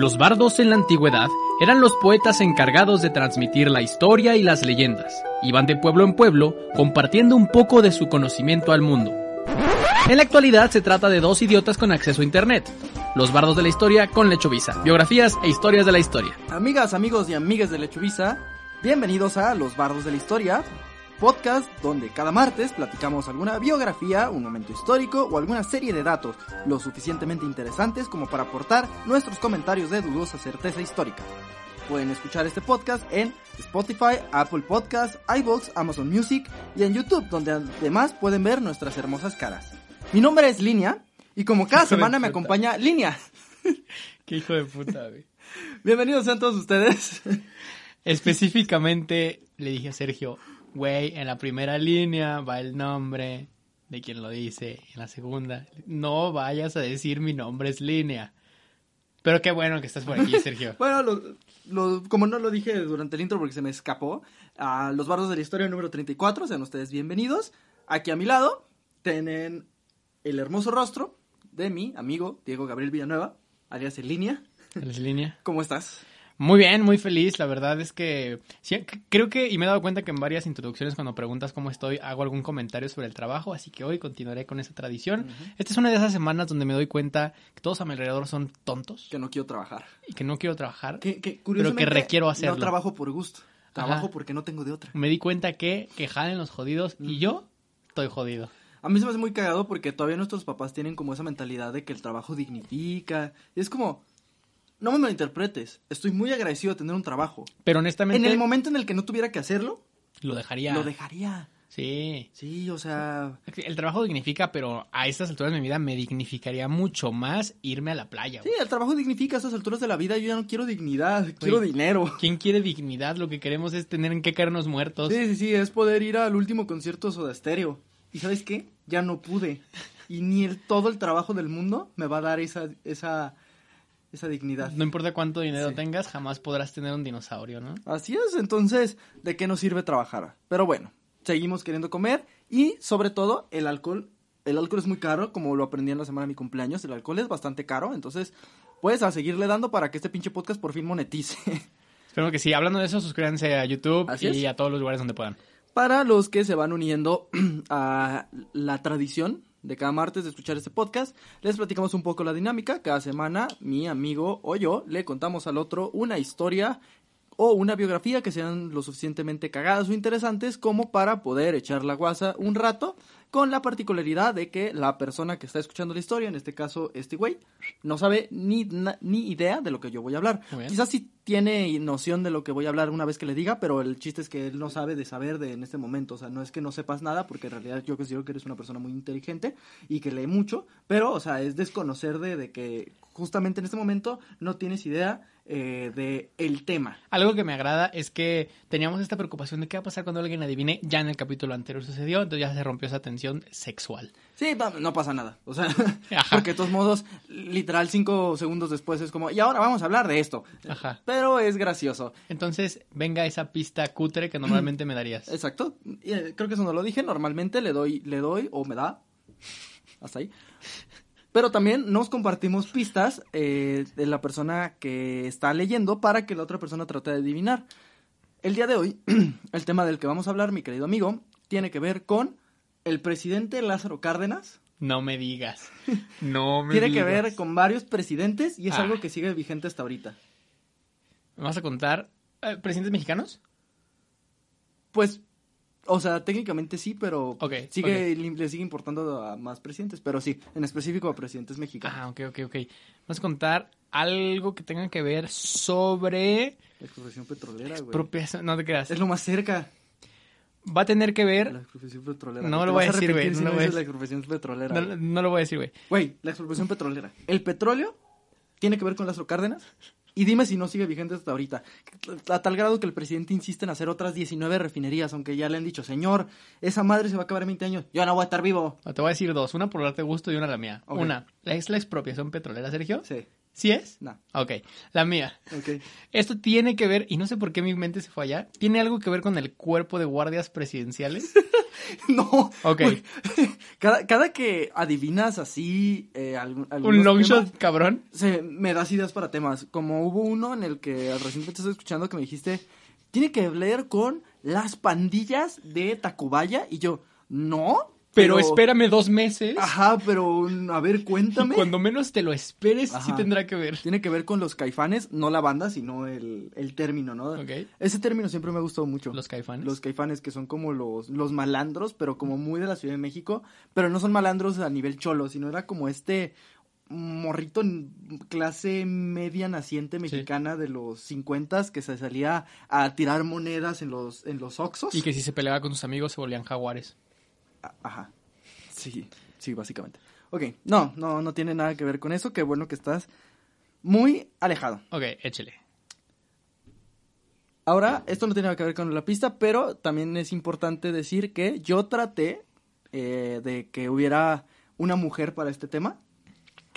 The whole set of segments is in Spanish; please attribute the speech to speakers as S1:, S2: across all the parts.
S1: Los bardos en la antigüedad eran los poetas encargados de transmitir la historia y las leyendas. Iban de pueblo en pueblo compartiendo un poco de su conocimiento al mundo. En la actualidad se trata de dos idiotas con acceso a internet. Los bardos de la historia con Lechovisa, biografías e historias de la historia.
S2: Amigas, amigos y amigas de Lechuvisa, bienvenidos a Los Bardos de la Historia, podcast donde cada martes platicamos alguna biografía, un momento histórico o alguna serie de datos lo suficientemente interesantes como para aportar nuestros comentarios de dudosa certeza histórica. Pueden escuchar este podcast en Spotify, Apple Podcasts, iVoox, Amazon Music y en YouTube, donde además pueden ver nuestras hermosas caras. Mi nombre es Línea y como cada semana me acompaña Línea.
S1: Qué hijo de puta, güey.
S2: Bienvenidos sean todos ustedes.
S1: Específicamente le dije a Sergio, güey, en la primera línea va el nombre de quien lo dice. En la segunda, no vayas a decir mi nombre es línea. Pero qué bueno que estás por aquí, Sergio.
S2: Bueno, lo- lo- como no lo dije durante el intro porque se me escapó, a los bardos de la historia número 34, sean ustedes bienvenidos. Aquí a mi lado tienen el hermoso rostro de mi amigo Diego Gabriel Villanueva, alias en línea. ¿Cómo estás?
S1: Muy bien, muy feliz. La verdad es que sí, creo que, y me he dado cuenta que en varias introducciones cuando preguntas cómo estoy, hago algún comentario sobre el trabajo, así que hoy continuaré con esa tradición. Esta es una de esas semanas donde me doy cuenta que todos a mi alrededor son tontos
S2: Que no quiero trabajar.
S1: y que no quiero trabajar.
S2: Que, que,
S1: Pero que requiero hacerlo.
S2: No trabajo por gusto, trabajo
S1: Ajá.
S2: porque no tengo de otra.
S1: Me di cuenta que, que jalen los jodidos y yo estoy jodido.
S2: A mí se me hace muy cagado porque todavía nuestros papás tienen como esa mentalidad de que el trabajo dignifica. Y es como, no me malinterpretes, estoy muy agradecido de tener un trabajo.
S1: Pero honestamente,
S2: En el momento en el que no tuviera que hacerlo,
S1: lo dejaría.
S2: lo dejaría.
S1: Sí.
S2: Sí, o sea,
S1: El trabajo dignifica, pero a estas alturas de mi vida me dignificaría mucho más irme a la playa.
S2: sí, el trabajo dignifica a estas alturas de la vida. Yo ya no quiero dignidad, quiero dinero.
S1: ¿Quién quiere dignidad? Lo que queremos es tener en qué caernos muertos.
S2: Sí, sí, sí, es poder ir al último concierto de Soda Stereo. ¿Y sabes qué? Ya no pude. Y ni el, todo el trabajo del mundo me va a dar esa, esa, esa dignidad.
S1: No importa cuánto dinero
S2: Sí.
S1: tengas, jamás podrás tener un dinosaurio, ¿no?
S2: Así es, entonces, ¿de qué nos sirve trabajar? Pero bueno, seguimos queriendo comer y sobre todo el alcohol. El alcohol es muy caro, como lo aprendí en la semana de mi cumpleaños. El alcohol es bastante caro, entonces, pues a seguirle dando para que este pinche podcast por fin monetice.
S1: Espero que sí. Hablando de eso, suscríbanse a YouTube
S2: Así
S1: y
S2: es.
S1: a todos los lugares donde puedan.
S2: Para los que se van uniendo a la tradición de cada martes de escuchar este podcast, les platicamos un poco la dinámica. Cada semana, mi amigo o yo le contamos al otro una historia o una biografía que sean lo suficientemente cagadas o interesantes como para poder echar la guasa un rato, con la particularidad de que la persona que está escuchando la historia, en este caso este güey, no sabe ni, na- ni idea de lo que yo voy a hablar. Quizás sí tiene noción de lo que voy a hablar una vez que le diga, pero el chiste es que él no sabe de saber de en este momento. O sea, no es que no sepas nada, porque en realidad yo considero que eres una persona muy inteligente y que lee mucho, pero, o sea, es desconocer de, de que justamente en este momento no tienes idea eh, de el tema.
S1: Algo que me agrada es que teníamos esta preocupación de qué va a pasar cuando alguien adivine. Ya en el capítulo anterior sucedió, entonces ya se rompió esa tensión sexual.
S2: Sí, no, pasa nada. O sea,
S1: Ajá.
S2: porque de todos modos, literal, cinco segundos después es como, y ahora vamos a hablar de esto.
S1: Ajá.
S2: Pero es gracioso.
S1: Entonces, venga esa pista cutre que normalmente me darías.
S2: Exacto. Eh, creo que eso no lo dije. Normalmente le doy, le doy o me da. Hasta ahí. Pero también nos compartimos pistas eh, de la persona que está leyendo para que la otra persona trate de adivinar. El día de hoy, el tema del que vamos a hablar, mi querido amigo, tiene que ver con el presidente Lázaro Cárdenas.
S1: No me digas. No me
S2: Tiene que
S1: digas.
S2: ver con varios presidentes y es
S1: Ah.
S2: algo que sigue vigente hasta ahorita.
S1: ¿Me vas a contar eh, presidentes mexicanos?
S2: Pues, o sea, técnicamente sí, pero sigue, le sigue importando a más presidentes, pero sí, en específico a presidentes mexicanos.
S1: Ah, ok, ok, ok. Vas a contar algo que tenga que ver sobre
S2: La expropiación petrolera, güey.
S1: No te creas.
S2: Es lo más cerca.
S1: Va a tener que
S2: La
S1: ver...
S2: expropiación petrolera.
S1: No lo voy a decir, güey,
S2: si
S1: no
S2: dices la
S1: decir.
S2: expropiación petrolera.
S1: No, no lo voy a decir, güey.
S2: Güey, la expropiación petrolera. El petróleo tiene que ver con Lázaro Cárdenas. Y dime si no sigue vigente hasta ahorita. A tal grado que el presidente insiste en hacer otras 19 refinerías, aunque ya le han dicho, señor, esa madre se va a acabar en 20 años. Yo no voy a estar vivo.
S1: Te voy a decir dos. Una por darte gusto y una la mía.
S2: Ok.
S1: Una, ¿es la expropiación petrolera, Sergio?
S2: Sí.
S1: ¿Sí es?
S2: No.
S1: Ok, la mía.
S2: Ok.
S1: Esto tiene que ver, y no sé por qué mi mente se fue allá, tiene algo que ver con el cuerpo de guardias presidenciales.
S2: No.
S1: Ok.
S2: Uy, Cada, cada que adivinas así eh, algún,
S1: Un long
S2: temas,
S1: shot, cabrón.
S2: se, me das ideas para temas. Como hubo uno en el que recientemente estoy escuchando que me dijiste, tiene que ver con las pandillas de Tacubaya. Y yo, no.
S1: Pero, espérame dos meses.
S2: Ajá, pero a ver, cuéntame.
S1: cuando menos te lo esperes, sí tendrá que ver.
S2: Tiene que ver con los caifanes, no la banda, sino el, el término, ¿no?
S1: Ok.
S2: Ese término siempre me ha gustado mucho.
S1: Los caifanes.
S2: Los caifanes, que son como los, los malandros, pero como muy de la Ciudad de México. Pero no son malandros a nivel cholo, sino era como este morrito en clase media naciente mexicana de los 50 que se salía a tirar monedas en los, en los oxos.
S1: Y que si se peleaba con sus amigos se volvían jaguares.
S2: Ajá. Sí, sí, básicamente. Ok, no, no, no tiene nada que ver con eso. Qué bueno que estás muy alejado.
S1: Ok, échele.
S2: Ahora, esto no tiene nada que ver con la pista, pero también es importante decir que yo traté eh, de que hubiera una mujer para este tema,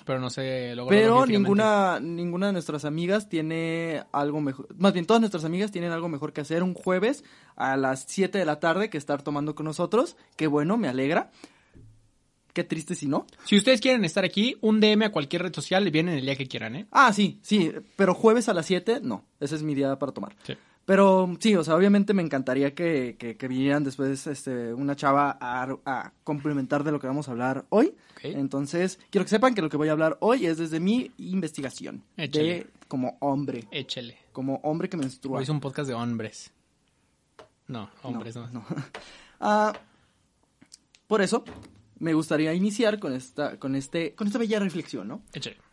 S1: Pero no se
S2: pero ninguna, ninguna de nuestras amigas tiene algo mejor, más bien todas nuestras amigas tienen algo mejor que hacer un jueves a las 7 de la tarde que estar tomando con nosotros, que bueno, me alegra. Qué triste si no.
S1: Si ustedes quieren estar aquí, un DM a cualquier red social y vienen el día que quieran, ¿eh?
S2: Ah, sí, sí, pero jueves a las 7, no, ese es mi día para tomar.
S1: Sí.
S2: Pero sí, o sea, obviamente me encantaría que, que, que vinieran después este, una chava a, a complementar de lo que vamos a hablar hoy.
S1: Ok.
S2: Entonces, quiero que sepan que lo que voy a hablar hoy es desde mi investigación.
S1: Échale.
S2: De como hombre,
S1: Échele.
S2: como hombre que menstrua.
S1: Hoy es un podcast de hombres. No, hombres no.
S2: no. Ah, por eso, me gustaría iniciar con esta, con este, con esta bella reflexión, ¿no?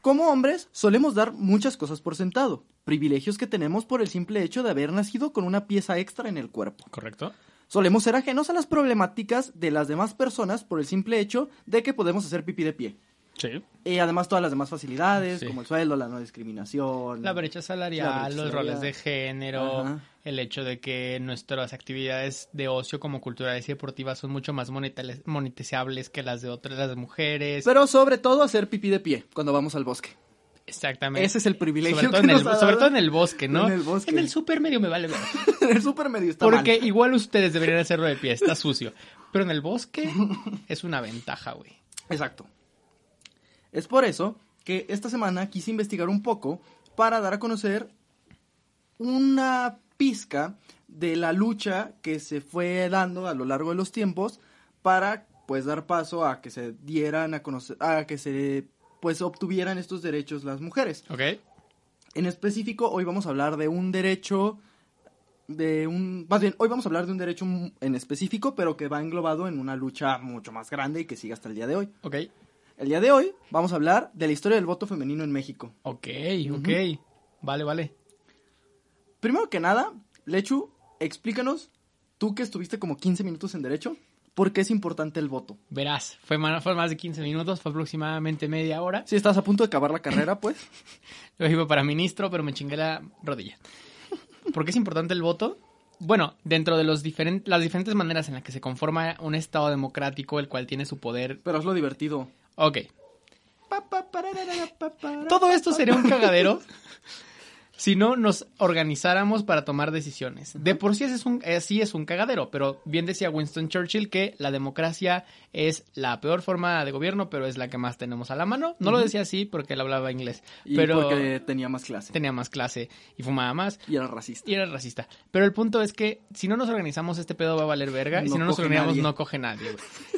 S2: Como hombres, solemos dar muchas cosas por sentado, privilegios que tenemos por el simple hecho de haber nacido con una pieza extra en el cuerpo.
S1: ¿Correcto?
S2: Solemos ser ajenos a las problemáticas de las demás personas por el simple hecho de que podemos hacer pipí de pie.
S1: Sí.
S2: Y además todas las demás facilidades,
S1: Sí.
S2: como el sueldo, la no discriminación.
S1: La brecha salarial,
S2: La brecha
S1: los roles de género,
S2: Ajá.
S1: el hecho de que nuestras actividades de ocio como culturales y deportivas son mucho más monetales- monetizables que las de otras las de mujeres.
S2: Pero sobre todo hacer pipí de pie cuando vamos al bosque.
S1: Exactamente.
S2: Ese es el privilegio
S1: sobre todo,
S2: que
S1: en el, sobre todo en el bosque, ¿no?
S2: En el bosque.
S1: En el super medio me vale ver.
S2: el super medio está
S1: Porque
S2: mal.
S1: igual ustedes deberían hacerlo de pie, está sucio. Pero en el bosque es una ventaja, güey.
S2: Exacto. Es por eso que esta semana quise investigar un poco para dar a conocer una pizca de la lucha que se fue dando a lo largo de los tiempos para pues dar paso a que se dieran a conocer a que se pues obtuvieran estos derechos las mujeres.
S1: ¿Ok?
S2: En específico, hoy vamos a hablar de un derecho de un más bien hoy vamos a hablar de un derecho en específico, pero que va englobado en una lucha mucho más grande y que sigue hasta el día de hoy.
S1: Ok.
S2: El día de hoy vamos a hablar de la historia del voto femenino en México.
S1: Ok, ok. Vale, vale.
S2: Primero que nada, Lechu, explícanos, tú que estuviste como 15 minutos en derecho, ¿por qué es importante el voto?
S1: Verás, fue más, fue más de 15 minutos, fue aproximadamente media hora.
S2: Si estás a punto de acabar la carrera, pues.
S1: Yo iba para ministro, pero me chingué la rodilla. ¿Por qué es importante el voto? Bueno, dentro de los las diferentes maneras en las que se conforma un Estado democrático, el cual tiene su poder.
S2: Pero hazlo divertido.
S1: Ok. Todo esto sería un cagadero si no nos organizáramos para tomar decisiones. De por sí es un, eh, sí es un cagadero, pero bien decía Winston Churchill que la democracia es la peor forma de gobierno, pero es la que más tenemos a la mano. No lo decía así porque él hablaba inglés,
S2: Y
S1: pero
S2: porque tenía más clase.
S1: tenía más clase y fumaba más
S2: Y era racista.
S1: y era racista. Pero el punto es que si no nos organizamos, este pedo va a valer verga. y si no nos organizamos,
S2: nadie.
S1: no coge nadie.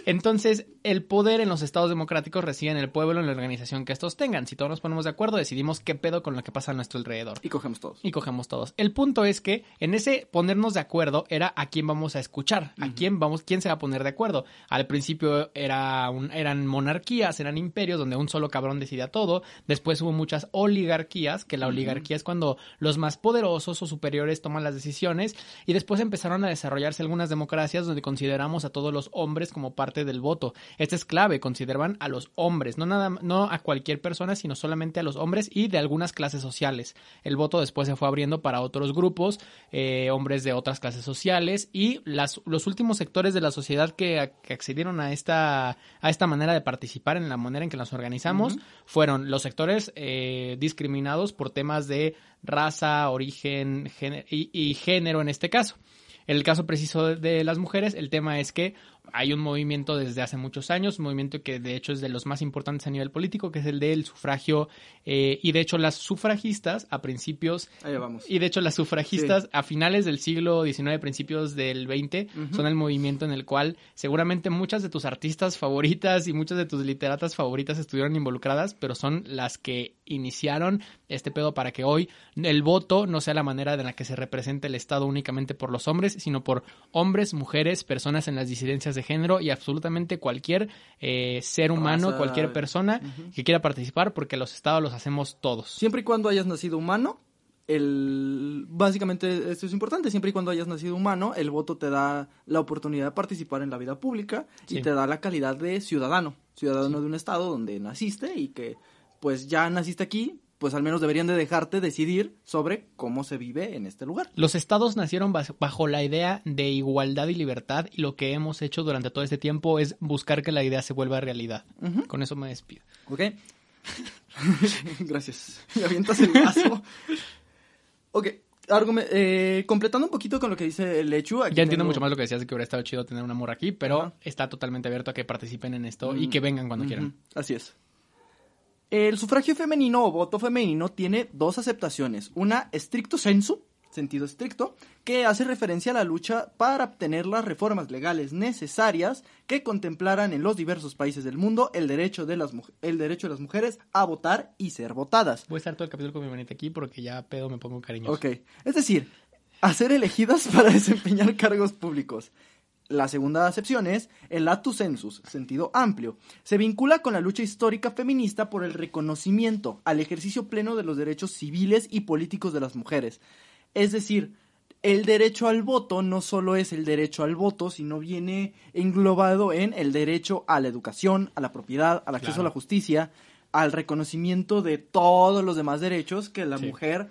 S1: Entonces, el poder en los estados democráticos reside en el pueblo, en la organización que estos tengan. Si todos nos ponemos de acuerdo, decidimos qué pedo con lo que pasa a nuestro alrededor.
S2: Y cogemos todos.
S1: Y cogemos todos. El punto es que en ese ponernos de acuerdo era a quién vamos a escuchar, a quién vamos, quién se va a poner de acuerdo. Al principio era un- eran monarquías, eran imperios donde un solo cabrón decidía todo. Después hubo muchas oligarquías, que la oligarquía es cuando los más poderosos o superiores toman las decisiones. Y después empezaron a desarrollarse algunas democracias donde consideramos a todos los hombres como parte del voto. Esta es clave, consideraban a los hombres, no nada, no a cualquier persona, sino solamente a los hombres y de algunas clases sociales. El voto después se fue abriendo para otros grupos, eh, hombres de otras clases sociales y las, los últimos sectores de la sociedad que, que accedieron a esta, a esta manera de participar en la manera en que nos organizamos fueron los sectores eh, discriminados por temas de raza, origen y, y género en este caso. En el caso preciso de las mujeres, el tema es que hay un movimiento desde hace muchos años, un movimiento que de hecho es de los más importantes a nivel político, que es el del sufragio. Eh, y de hecho las sufragistas a principios...
S2: Ahí vamos.
S1: Y de hecho las sufragistas
S2: Sí.
S1: a finales del siglo XIX, principios del XX, son el movimiento en el cual seguramente muchas de tus artistas favoritas y muchas de tus literatas favoritas estuvieron involucradas, pero son las que iniciaron este pedo para que hoy el voto no sea la manera de la que se represente el Estado únicamente por los hombres, sino por hombres, mujeres, personas en las disidencias de género y absolutamente cualquier eh, ser humano,
S2: Raza.
S1: cualquier persona que quiera participar, porque los estados los hacemos todos.
S2: Siempre y cuando hayas nacido humano, el básicamente esto es importante, siempre y cuando hayas nacido humano, el voto te da la oportunidad de participar en la vida pública y te da la calidad de ciudadano, ciudadano de un estado donde naciste y que pues ya naciste aquí, pues al menos deberían de dejarte decidir sobre cómo se vive en este lugar.
S1: Los estados nacieron bajo la idea de igualdad y libertad y lo que hemos hecho durante todo este tiempo es buscar que la idea se vuelva realidad. Con eso me despido.
S2: ¿Ok? Gracias. Me avientas el vaso. ok. argume- eh, completando un poquito con lo que dice el Lechu. aquí
S1: Ya entiendo
S2: tengo-
S1: mucho más lo que decías de que hubiera estado chido tener una morra aquí, pero está totalmente abierto a que participen en esto y
S2: Mm.
S1: que vengan cuando quieran.
S2: Así es. El sufragio femenino o voto femenino tiene dos aceptaciones. Una estricto sensu, sentido estricto, que hace referencia a la lucha para obtener las reformas legales necesarias que contemplaran en los diversos países del mundo el derecho de las, el derecho de las mujeres a votar y ser votadas.
S1: Voy a estar todo el capítulo con mi manita aquí porque ya pedo me pongo cariñoso.
S2: Ok, es decir, a ser elegidas para desempeñar cargos públicos. La segunda acepción es el latus sensus, sentido amplio. Se vincula con la lucha histórica feminista por el reconocimiento al ejercicio pleno de los derechos civiles y políticos de las mujeres. Es decir, el derecho al voto no solo es el derecho al voto, sino viene englobado en el derecho a la educación, a la propiedad, al acceso
S1: Claro.
S2: a la justicia, al reconocimiento de todos los demás derechos que la
S1: Sí.
S2: mujer,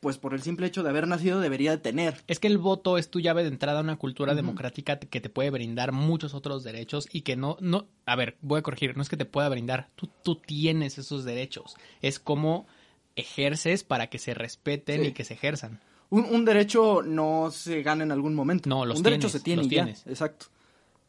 S2: pues por el simple hecho de haber nacido, debería de tener.
S1: Es que el voto es tu llave de entrada a una cultura democrática que te puede brindar muchos otros derechos y que no, no, a ver, voy a corregir, no es que te pueda brindar, tú, tú tienes esos derechos. Es como ejerces para que se respeten
S2: Sí.
S1: y que se ejerzan.
S2: Un, un derecho no se gana en algún momento.
S1: No, los
S2: Un derecho
S1: tienes,
S2: se tiene
S1: los
S2: ya.
S1: tienes.
S2: Exacto.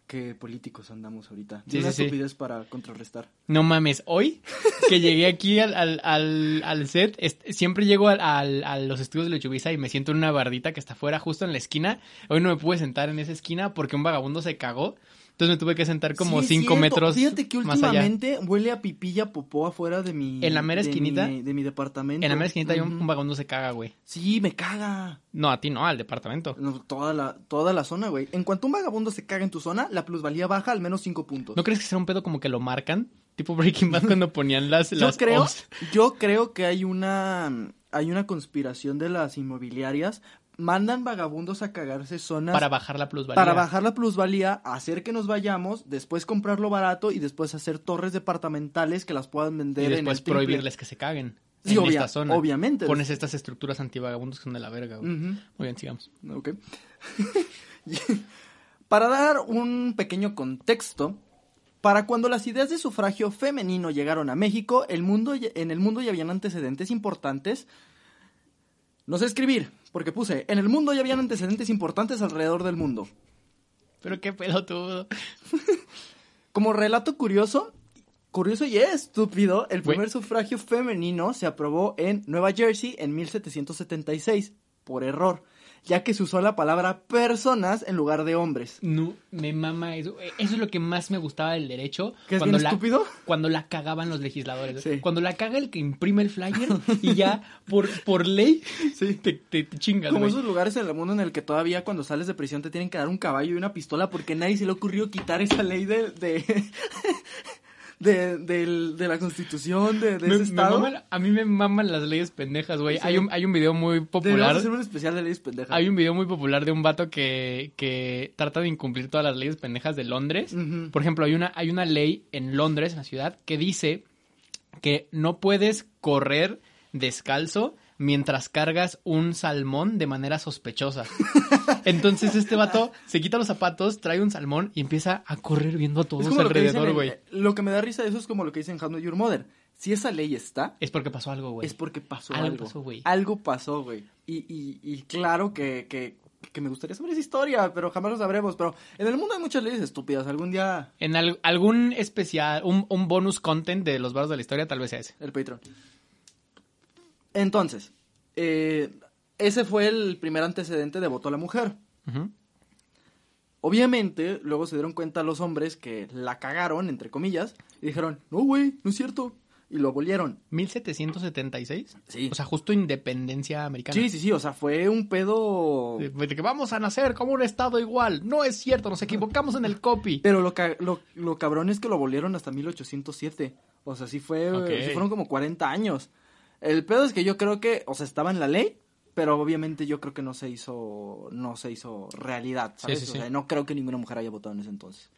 S2: Qué políticos andamos ahorita.
S1: Sí,
S2: Una
S1: sí, sí.
S2: estupidez para contrarrestar.
S1: No mames, hoy que llegué aquí al, al, al, al set, siempre llego al, al- a los estudios de Lechubiza y me siento en una bardita que está afuera, justo en la esquina. Hoy no me pude sentar en esa esquina porque un vagabundo se cagó. Entonces me tuve que sentar como
S2: Sí, es
S1: cinco
S2: cierto.
S1: metros
S2: Fíjate que
S1: más allá.
S2: últimamente huele a pipilla popó afuera de mi.
S1: ¿En la mera
S2: de
S1: esquinita?
S2: mi- De mi, departamento.
S1: En la mera esquinita hay un, un vagabundo se caga, güey.
S2: Sí, me caga.
S1: No, a ti no, al departamento.
S2: No, toda, la, toda la zona, güey. En cuanto un vagabundo se caga en tu zona, la plusvalía baja al menos 5 puntos.
S1: ¿No crees que será un pedo como que lo marcan? Tipo Breaking Bad cuando ponían las...
S2: yo
S1: las
S2: creo,
S1: O's.
S2: yo creo que hay una hay una conspiración de las inmobiliarias. Mandan vagabundos a cagarse zonas
S1: Para bajar la plusvalía.
S2: para bajar la plusvalía, hacer que nos vayamos, después comprarlo barato y después hacer torres departamentales que las puedan
S1: Y
S2: vender en
S1: después
S2: el triple.
S1: prohibirles que se caguen.
S2: Sí,
S1: en
S2: obvia-
S1: esta zona.
S2: obviamente.
S1: Pones estas estructuras antivagabundos que son de la verga, güey. Muy bien, sigamos.
S2: Ok. para dar un pequeño contexto, para cuando las ideas de sufragio femenino llegaron a México, el mundo, en el mundo ya habían antecedentes importantes. No sé escribir, porque puse, en el mundo ya habían antecedentes importantes alrededor del mundo.
S1: Pero qué pelotudo.
S2: Como relato curioso, curioso y estúpido, el primer sufragio femenino se aprobó en Nueva Jersey en 1776, por error, ya que se usó la palabra personas en lugar de hombres.
S1: No, me mama eso. Eso es lo que más me gustaba del derecho.
S2: ¿Que es
S1: cuando
S2: bien
S1: la,
S2: estúpido?
S1: Cuando la cagaban los legisladores.
S2: Sí.
S1: Cuando la caga el que imprime el flyer y ya por, por ley
S2: Sí.
S1: te, te, te chingas,
S2: Como esos lugares en el mundo en el que todavía cuando sales de prisión te tienen que dar un caballo y una pistola porque nadie se le ocurrió quitar esa ley de de, de, del- de la constitución de, de
S1: Me-
S2: ese estado.
S1: maman- a mí me maman las leyes pendejas, güey.
S2: Sí.
S1: Hay, un, hay un video muy popular.
S2: hacer un especial de leyes pendejas.
S1: Hay un video muy popular de un vato que, que trata de incumplir todas las leyes pendejas de Londres. Por ejemplo, hay una, hay una ley en Londres, en la ciudad, que dice que no puedes correr descalzo mientras cargas un salmón de manera sospechosa. Entonces este vato se quita los zapatos, trae un salmón y empieza a correr viendo a todos
S2: Es como
S1: alrededor, güey.
S2: Lo que me da risa de eso es como lo que dicen How Your Mother. Si esa ley está,
S1: Es porque pasó algo, güey.
S2: es porque pasó
S1: Algo
S2: algo.
S1: pasó, güey.
S2: Algo pasó, güey. Y, y, y claro que, que, que me gustaría saber esa historia, pero jamás lo sabremos. Pero en el mundo hay muchas leyes estúpidas. Algún día
S1: En al- algún especial, un, un bonus content de los barros de la historia, tal vez sea ese.
S2: el Patreon. Entonces, eh, ese fue el primer antecedente de voto a la mujer. Obviamente, luego se dieron cuenta los hombres que la cagaron, entre comillas, y dijeron, no, güey, no es cierto. Y lo abolieron.
S1: 1776.
S2: Sí.
S1: O sea, justo independencia americana.
S2: Sí, sí, sí, o sea, fue un pedo...
S1: De, de que vamos a nacer como un estado igual. No es cierto, nos equivocamos en el copy.
S2: Pero lo, ca- lo, lo cabrón es que lo abolieron hasta 1807. O sea, sí fue, sí fueron como 40 años. El pedo es que yo creo que, o sea, estaba en la ley, pero obviamente yo creo que no se hizo, no se hizo realidad,
S1: Sí,
S2: ¿sabes?
S1: sí,
S2: O sea, no creo que ninguna mujer haya votado en ese entonces.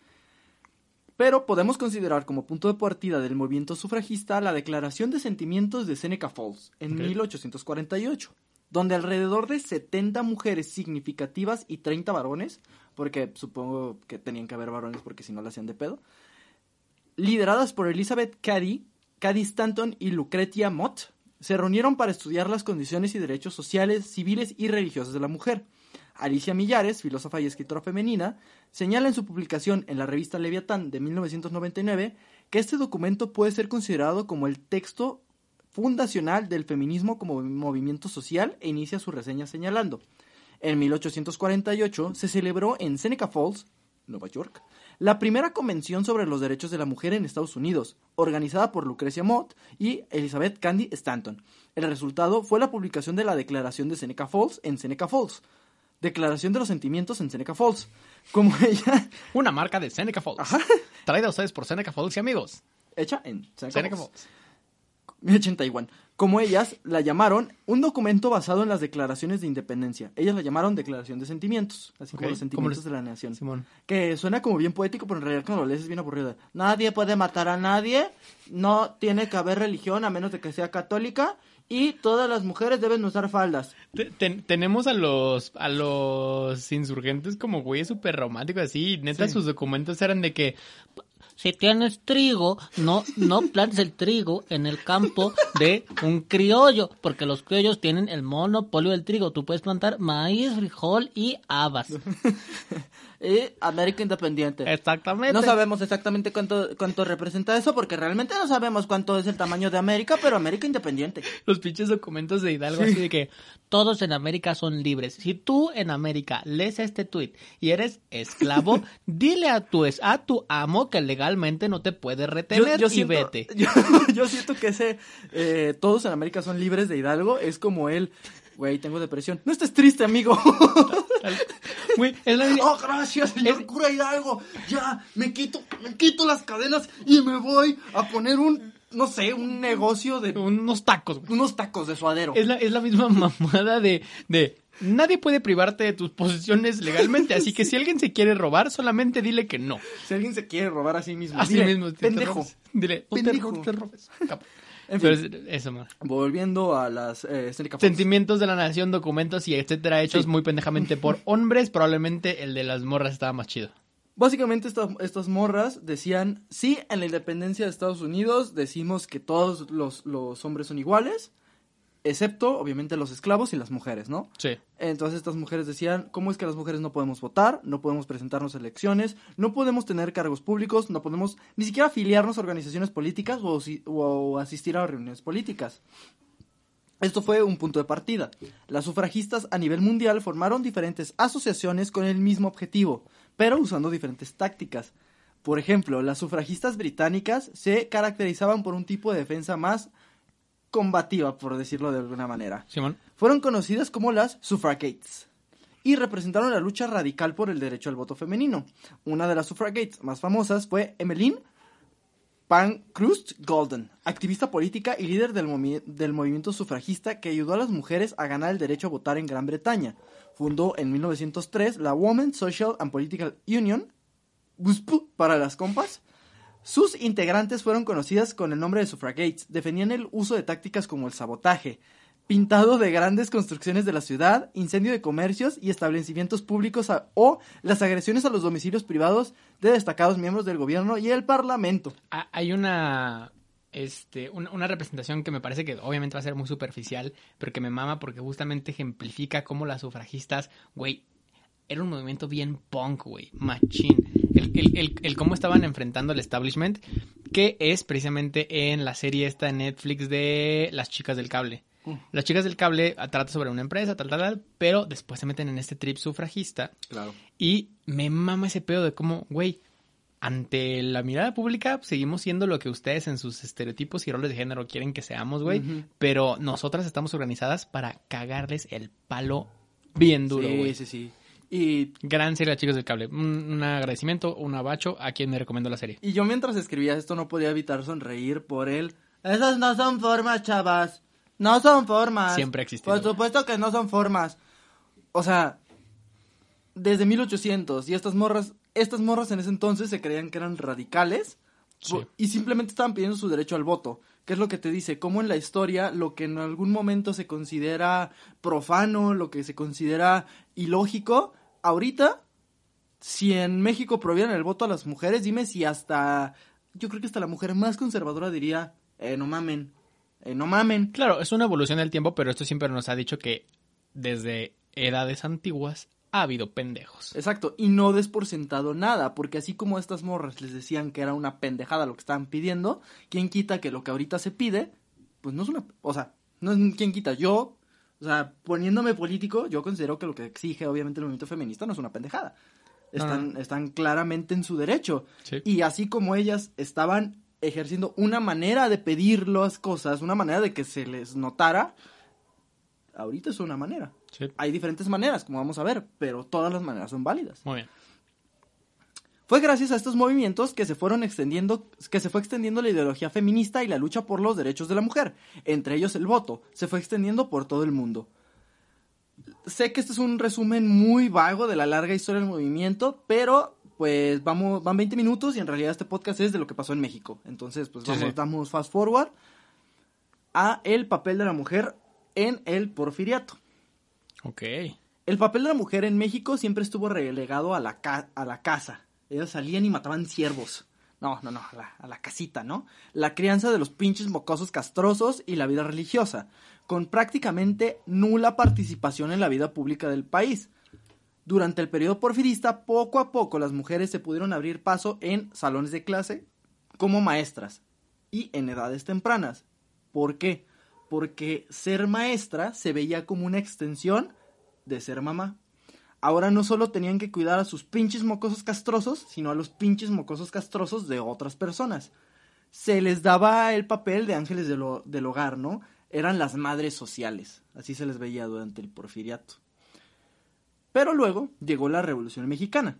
S2: Pero podemos considerar como punto de partida del movimiento sufragista la Declaración de Sentimientos de Seneca Falls en
S1: Ok.
S2: 1848, donde alrededor de 70 mujeres significativas y 30 varones, porque supongo que tenían que haber varones porque si no la hacían de pedo, lideradas por Elizabeth Cady, Cady Stanton y Lucretia Mott, se reunieron para estudiar las condiciones y derechos sociales, civiles y religiosos de la mujer. Alicia Millares, filósofa y escritora femenina, señala en su publicación en la revista Leviatán de 1999 que este documento puede ser considerado como el texto fundacional del feminismo como movimiento social e inicia su reseña señalando. En 1848 se celebró en Seneca Falls, Nueva York, la primera convención sobre los derechos de la mujer en Estados Unidos, organizada por Lucrecia Mott y Elizabeth Candy Stanton. El resultado fue la publicación de la Declaración de Seneca Falls en Seneca Falls. Declaración de los sentimientos en Seneca Falls. Como ella,
S1: Una marca de Seneca Falls.
S2: Ajá.
S1: Traída a ustedes por Seneca Falls y amigos.
S2: hecha en Seneca,
S1: Seneca
S2: Falls.
S1: Falls.
S2: Hecha en Taiwán. Como ellas la llamaron un documento basado en las declaraciones de independencia. Ellas la llamaron Declaración de Sentimientos, así como los sentimientos de la nación.
S1: Simón.
S2: Que suena como bien poético, pero en realidad cuando lo lees es bien aburrido. Nadie puede matar a nadie, no tiene que haber religión a menos de que sea católica, y todas las mujeres deben usar faldas.
S1: Te- ten- tenemos a los a los insurgentes como güeyes súper románticos así. Neta,
S2: Sí.
S1: sus documentos eran de que
S3: Si tienes trigo, no, no plantes el trigo en el campo de un criollo, porque los criollos tienen el monopolio del trigo. Tú puedes plantar maíz, frijol y habas.
S2: Y América Independiente.
S1: exactamente.
S2: No sabemos exactamente cuánto, cuánto representa eso, porque realmente no sabemos cuánto es el tamaño de América, pero América Independiente.
S1: los pinches documentos de Hidalgo así de que
S3: Todos en América son libres. Si tú en América lees este tweet y eres esclavo, dile a tu, es- a tu amo que legalmente no te puede retener y
S2: siento,
S3: vete.
S2: Yo, yo siento que ese eh, todos en América son libres de Hidalgo es como él, güey, tengo depresión. No estés triste, amigo.
S1: güey, es la
S2: oh, gracias, señor cura Hidalgo. Ya, me quito, me quito las cadenas y me voy a poner un, no sé, un negocio de
S1: unos tacos, güey.
S2: unos tacos de suadero.
S1: Es la, es la misma mamada de, de nadie puede privarte de tus posesiones legalmente, así que si alguien se quiere robar, solamente dile que no.
S2: Si alguien se quiere robar a sí mismo,
S1: Así
S2: dile,
S1: mismo. te
S2: pendejo.
S1: robes. Dile, te,
S2: Pendejo.
S1: no te robes. capo.
S2: En
S1: Pero
S2: fin.
S1: es- eso, man.
S2: Volviendo a las eh.
S1: Sentimientos de la nación, documentos y etcétera, hechos
S2: Sí.
S1: muy pendejamente por hombres. Probablemente el de las morras estaba más chido.
S2: Básicamente estas, estas morras decían, sí, en la independencia de Estados Unidos decimos que todos los, los hombres son iguales, excepto obviamente los esclavos y las mujeres, ¿no?
S1: Sí.
S2: Entonces estas mujeres decían, ¿cómo es que las mujeres no podemos votar? No podemos presentarnos a elecciones, no podemos tener cargos públicos, no podemos ni siquiera afiliarnos a organizaciones políticas o, o asistir a reuniones políticas. Esto fue un punto de partida. Las sufragistas a nivel mundial formaron diferentes asociaciones con el mismo objetivo, pero usando diferentes tácticas. Por ejemplo, las sufragistas británicas se caracterizaban por un tipo de defensa más combativa, por decirlo de alguna manera
S1: Simón.
S2: fueron conocidas como las suffragettes y representaron la lucha radical por el derecho al voto femenino. Una de las suffragettes más famosas fue Emmeline Pankhurst Golden, activista política y líder del, movi- del movimiento sufragista que ayudó a las mujeres a ganar el derecho a votar en Gran Bretaña. Fundó en 1903 la Women's Social and Political Union, WSPU para las compas, sus integrantes fueron conocidas con el nombre de suffragettes. Defendían el uso de tácticas como el sabotaje, pintado de grandes construcciones de la ciudad, incendio de comercios y establecimientos públicos o las agresiones a los domicilios privados de destacados miembros del gobierno y el parlamento.
S1: Ah, Hay una, este, una, una representación que me parece que obviamente va a ser muy superficial, pero que me mama porque justamente ejemplifica cómo las sufragistas, güey, era un movimiento bien punk, güey, machín. El, el, el, el cómo estaban enfrentando el establishment, que es precisamente en la serie esta de Netflix de Las chicas del cable.
S2: Mm.
S1: Las chicas del cable trata sobre una empresa, tal, tal, tal, pero después se meten en este trip sufragista
S2: Claro.
S1: y me mama ese pedo de cómo, güey, ante la mirada pública seguimos siendo lo que ustedes en sus estereotipos y roles de género quieren que seamos, güey. Pero nosotras estamos organizadas para cagarles el palo bien duro,
S2: sí,
S1: güey.
S2: sí, sí. Y,
S1: Gran serie, chicos del cable. Un, un agradecimiento, un abacho a quien me recomendó la serie.
S2: y yo mientras escribía esto no podía evitar sonreír por él. Esas no son formas, chavas. No son formas.
S1: Siempre ha existido.
S2: Por supuesto que no son formas. O sea, desde 1800 y estas morras, estas morras en ese entonces se creían que eran radicales
S1: Sí.
S2: y simplemente estaban pidiendo su derecho al voto. ¿Qué es lo que te dice? Cómo en la historia lo que en algún momento se considera profano, lo que se considera ilógico, ahorita, si en México prohibieran el voto a las mujeres, dime si hasta, yo creo que hasta la mujer más conservadora diría, eh, no mamen, eh, no mamen.
S1: Claro, es una evolución del tiempo, pero esto siempre nos ha dicho que desde edades antiguas ha habido pendejos.
S2: Exacto, y no des por sentado nada, porque así como estas morras les decían que era una pendejada lo que estaban pidiendo, ¿quién quita que lo que ahorita se pide, pues no es una, o sea, no es quién quita, yo, o sea, poniéndome político, yo considero que lo que exige obviamente el movimiento feminista no es una pendejada.
S1: No,
S2: Están, están claramente en su derecho.
S1: Sí.
S2: Y así como ellas estaban ejerciendo una manera de pedir las cosas, una manera de que se les notara, ahorita es una manera.
S1: Sí.
S2: Hay diferentes maneras, como vamos a ver, pero todas las maneras son válidas.
S1: Muy bien.
S2: Fue gracias a estos movimientos que se fueron extendiendo, que se fue extendiendo la ideología feminista y la lucha por los derechos de la mujer, entre ellos el voto, se fue extendiendo por todo el mundo. Sé que este es un resumen muy vago de la larga historia del movimiento, pero pues vamos, van 20 minutos y en realidad este podcast es de lo que pasó en México. Entonces, pues
S1: Sí,
S2: vamos,
S1: sí.
S2: damos fast forward a el papel de la mujer en el porfiriato.
S1: Ok.
S2: El papel de la mujer en México siempre estuvo relegado a la, ca- a la casa. Ellas salían y mataban ciervos. No, no, no, a la, a la casita, ¿no? La crianza de los pinches mocosos castrosos y la vida religiosa, con prácticamente nula participación en la vida pública del país. Durante el periodo porfirista, poco a poco las mujeres se pudieron abrir paso en salones de clase como maestras y en edades tempranas. ¿Por qué? Porque ser maestra se veía como una extensión de ser mamá. Ahora no solo tenían que cuidar a sus pinches mocosos castrosos, sino a los pinches mocosos castrosos de otras personas. Se les daba el papel de ángeles del, ho- del hogar, ¿no? Eran las madres sociales. Así se les veía durante el porfiriato. Pero luego llegó la Revolución Mexicana.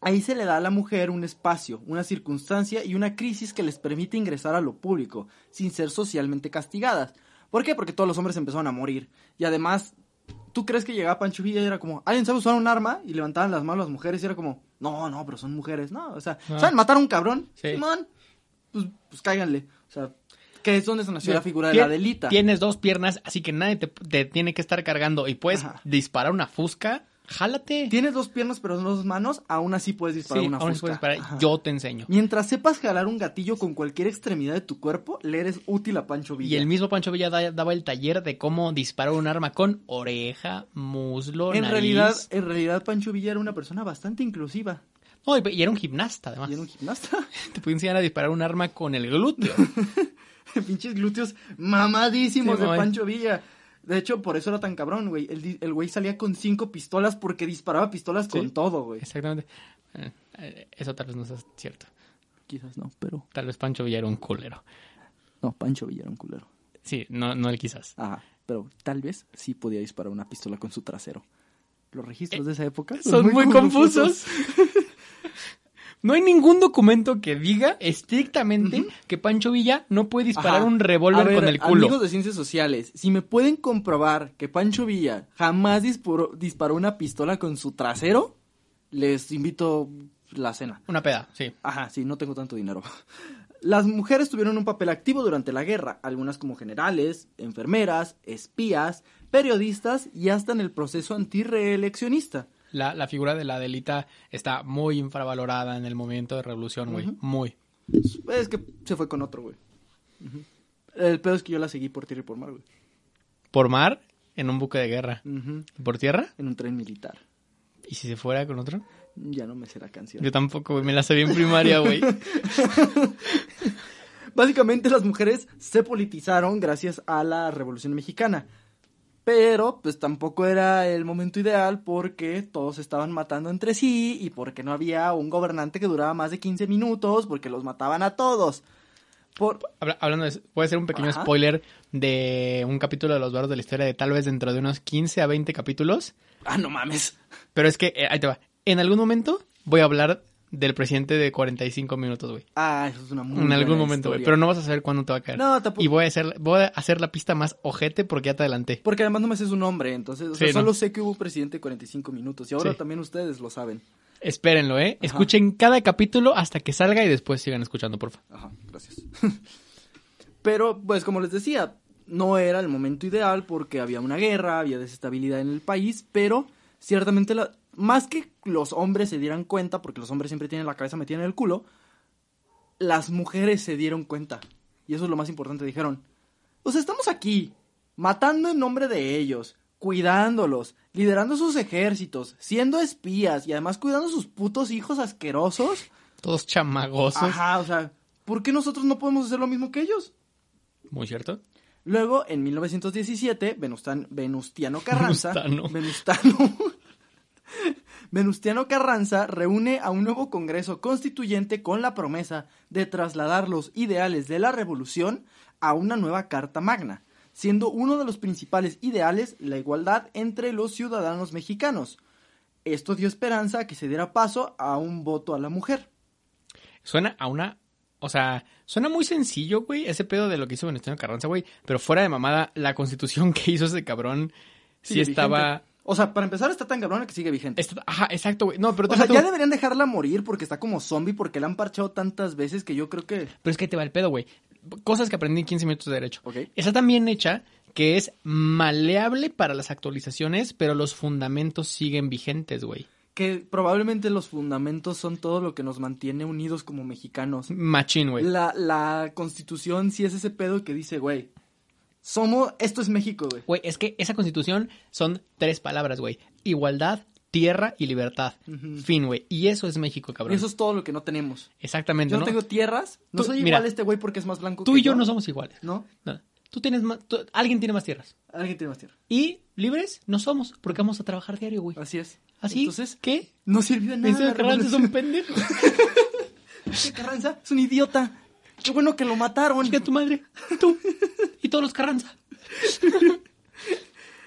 S2: Ahí se le da a la mujer un espacio, una circunstancia y una crisis que les permite ingresar a lo público, sin ser socialmente castigadas. ¿Por qué? Porque todos los hombres empezaron a morir. Y además, ¿tú crees que llegaba Pancho Villa y era como, alguien sabe usar un arma? Y levantaban las manos las mujeres y era como, no, no, pero son mujeres. No, o sea,
S1: Ah.
S2: ¿saben matar a un cabrón?
S1: Sí.
S2: Simón, pues, pues cáiganle. O sea, que es donde se nació la figura de la delita.
S1: Tienes dos piernas, así que nadie te, te tiene que estar cargando y puedes
S2: Ajá.
S1: disparar una fusca. Jálate.
S2: Tienes dos piernas pero no dos manos, aún así puedes disparar
S1: Sí,
S2: una
S1: aún
S2: fusca.
S1: puedes disparar. Yo te enseño.
S2: Mientras sepas jalar un gatillo con cualquier extremidad de tu cuerpo, le eres útil a Pancho Villa.
S1: Y el mismo Pancho Villa da- daba el taller de cómo disparar un arma con oreja, muslo,
S2: en
S1: nariz.
S2: realidad, en realidad Pancho Villa era una persona bastante inclusiva.
S1: No, y, y era un gimnasta, además.
S2: Y era un gimnasta.
S1: Te puede enseñar a disparar un arma con el glúteo.
S2: Pinches glúteos mamadísimos
S1: Sí,
S2: de. Pancho Villa. De hecho, por eso era tan cabrón, güey. El, güey salía con cinco pistolas porque disparaba pistolas con todo, güey.
S1: Exactamente. Eh, eh, Eso tal vez no sea cierto.
S2: Quizás no, pero...
S1: Tal vez Pancho Villa era un culero.
S2: No, Pancho Villa era un culero.
S1: Sí, no, no el quizás.
S2: Ajá, pero tal vez sí podía disparar una pistola con su trasero. Los registros de esa época
S1: Eh, Son muy, confusos. no hay ningún documento que diga estrictamente que Pancho Villa no puede disparar
S2: Ajá.
S1: un revólver
S2: ver,
S1: con el culo.
S2: Amigos de ciencias sociales, si me pueden comprobar que Pancho Villa jamás disparó, disparó una pistola con su trasero, les invito la cena.
S1: Una peda, sí.
S2: Ajá, sí, no tengo tanto dinero. Las mujeres tuvieron un papel activo durante la guerra, algunas como generales, enfermeras, espías, periodistas y hasta en el proceso antirreeleccionista.
S1: La, la figura de la delita está muy infravalorada en el momento de revolución, güey. Muy.
S2: Es que se fue con otro, güey. El peor es que yo la seguí por tierra y por mar, güey.
S1: Por mar, en un buque de guerra.
S2: Ujú.
S1: ¿Por tierra?
S2: En un tren militar.
S1: ¿Y si se fuera con otro?
S2: Ya no me sé la canción.
S1: Yo tampoco, güey. Me la sabía en primaria, güey.
S2: Básicamente las mujeres se politizaron gracias a la Revolución Mexicana. Pero pues tampoco era el momento ideal porque todos estaban matando entre sí y porque no había un gobernante que duraba más de 15 minutos porque los mataban a todos. Por...
S1: Habla- Hablando de eso, puede ser un pequeño
S2: Ajá.
S1: spoiler de un capítulo de los barros de la historia de tal vez dentro de unos 15 a 20 capítulos.
S2: Ah, no mames.
S1: Pero es que, eh, ahí te va. En algún momento voy a hablar del presidente de 45 minutos, güey.
S2: Ah, eso es una muy
S1: En algún
S2: buena
S1: momento, güey. Pero no vas a saber cuándo te va a caer.
S2: No, tampoco.
S1: Y voy a hacer, voy a hacer la pista más ojete porque ya te adelanté.
S2: Porque además no me sé su nombre, entonces o sea,
S1: Sí, no.
S2: solo sé que hubo presidente de 45 minutos y ahora
S1: Sí.
S2: también ustedes lo saben.
S1: Espérenlo, ¿eh? Escuchen cada capítulo hasta que salga y después sigan escuchando, por favor.
S2: Ajá, gracias. Pero, pues como les decía, no era el momento ideal porque había una guerra, había desestabilidad en el país, pero ciertamente la- más que los hombres se dieran cuenta, porque los hombres siempre tienen la cabeza metida en el culo, las mujeres se dieron cuenta. Y eso es lo más importante, dijeron, pues estamos aquí, matando en nombre de ellos, cuidándolos, liderando sus ejércitos, siendo espías y además cuidando a sus putos hijos asquerosos.
S1: Todos chamagosos.
S2: Ajá, o sea, ¿por qué nosotros no podemos hacer lo mismo que ellos?
S1: Muy cierto.
S2: Luego, en 1917, Venustan- Venustiano Carranza.
S1: Venustano.
S2: Venustano. Venustiano Carranza reúne a un nuevo Congreso Constituyente con la promesa de trasladar los ideales de la revolución a una nueva Carta Magna, siendo uno de los principales ideales la igualdad entre los ciudadanos mexicanos. Esto dio esperanza a que se diera paso a un voto a la mujer.
S1: Suena a una. O sea, suena muy sencillo, güey, ese pedo de lo que hizo Venustiano Carranza, güey. Pero fuera de mamada, la constitución que hizo ese cabrón sí
S2: Sigue
S1: estaba.
S2: O sea, para empezar está tan cabrona que sigue vigente.
S1: Ajá, exacto, güey. No, pero
S2: O sea, ya deberían dejarla morir porque está como zombie porque la han parchado tantas veces que yo creo que...
S1: Pero es que te va el pedo, güey. Cosas que aprendí en 15 minutos de derecho.
S2: Ok.
S1: Está tan bien hecha que es maleable para las actualizaciones, pero los fundamentos siguen vigentes, güey.
S2: Que probablemente los fundamentos son todo lo que nos mantiene unidos como mexicanos.
S1: Machín, güey.
S2: La, la constitución sí es ese pedo que dice, güey, somos... Esto es México, güey.
S1: Güey, es que esa constitución son tres palabras, güey. Igualdad, tierra y libertad. Fin, güey. Y eso es México, cabrón.
S2: Eso es todo lo que no tenemos.
S1: Exactamente,
S2: Yo no
S1: ¿no?
S2: tengo tierras. No
S1: Tú-
S2: soy
S1: mira,
S2: igual a este güey porque es más blanco
S1: Tú
S2: que
S1: y yo no somos iguales.
S2: ¿No?
S1: No. Tú tienes más... tú- alguien tiene más tierras.
S2: Alguien tiene más tierra.
S1: Y libres no somos, porque vamos a trabajar diario, güey.
S2: Así es.
S1: Así,
S2: Entonces,
S1: ¿qué?
S2: no sirvió de nada.
S1: Carranza es un pendejo.
S2: Carranza es un idiota. Qué bueno que lo mataron.
S1: Chinga tu madre. Tú. Y todos los Carranza.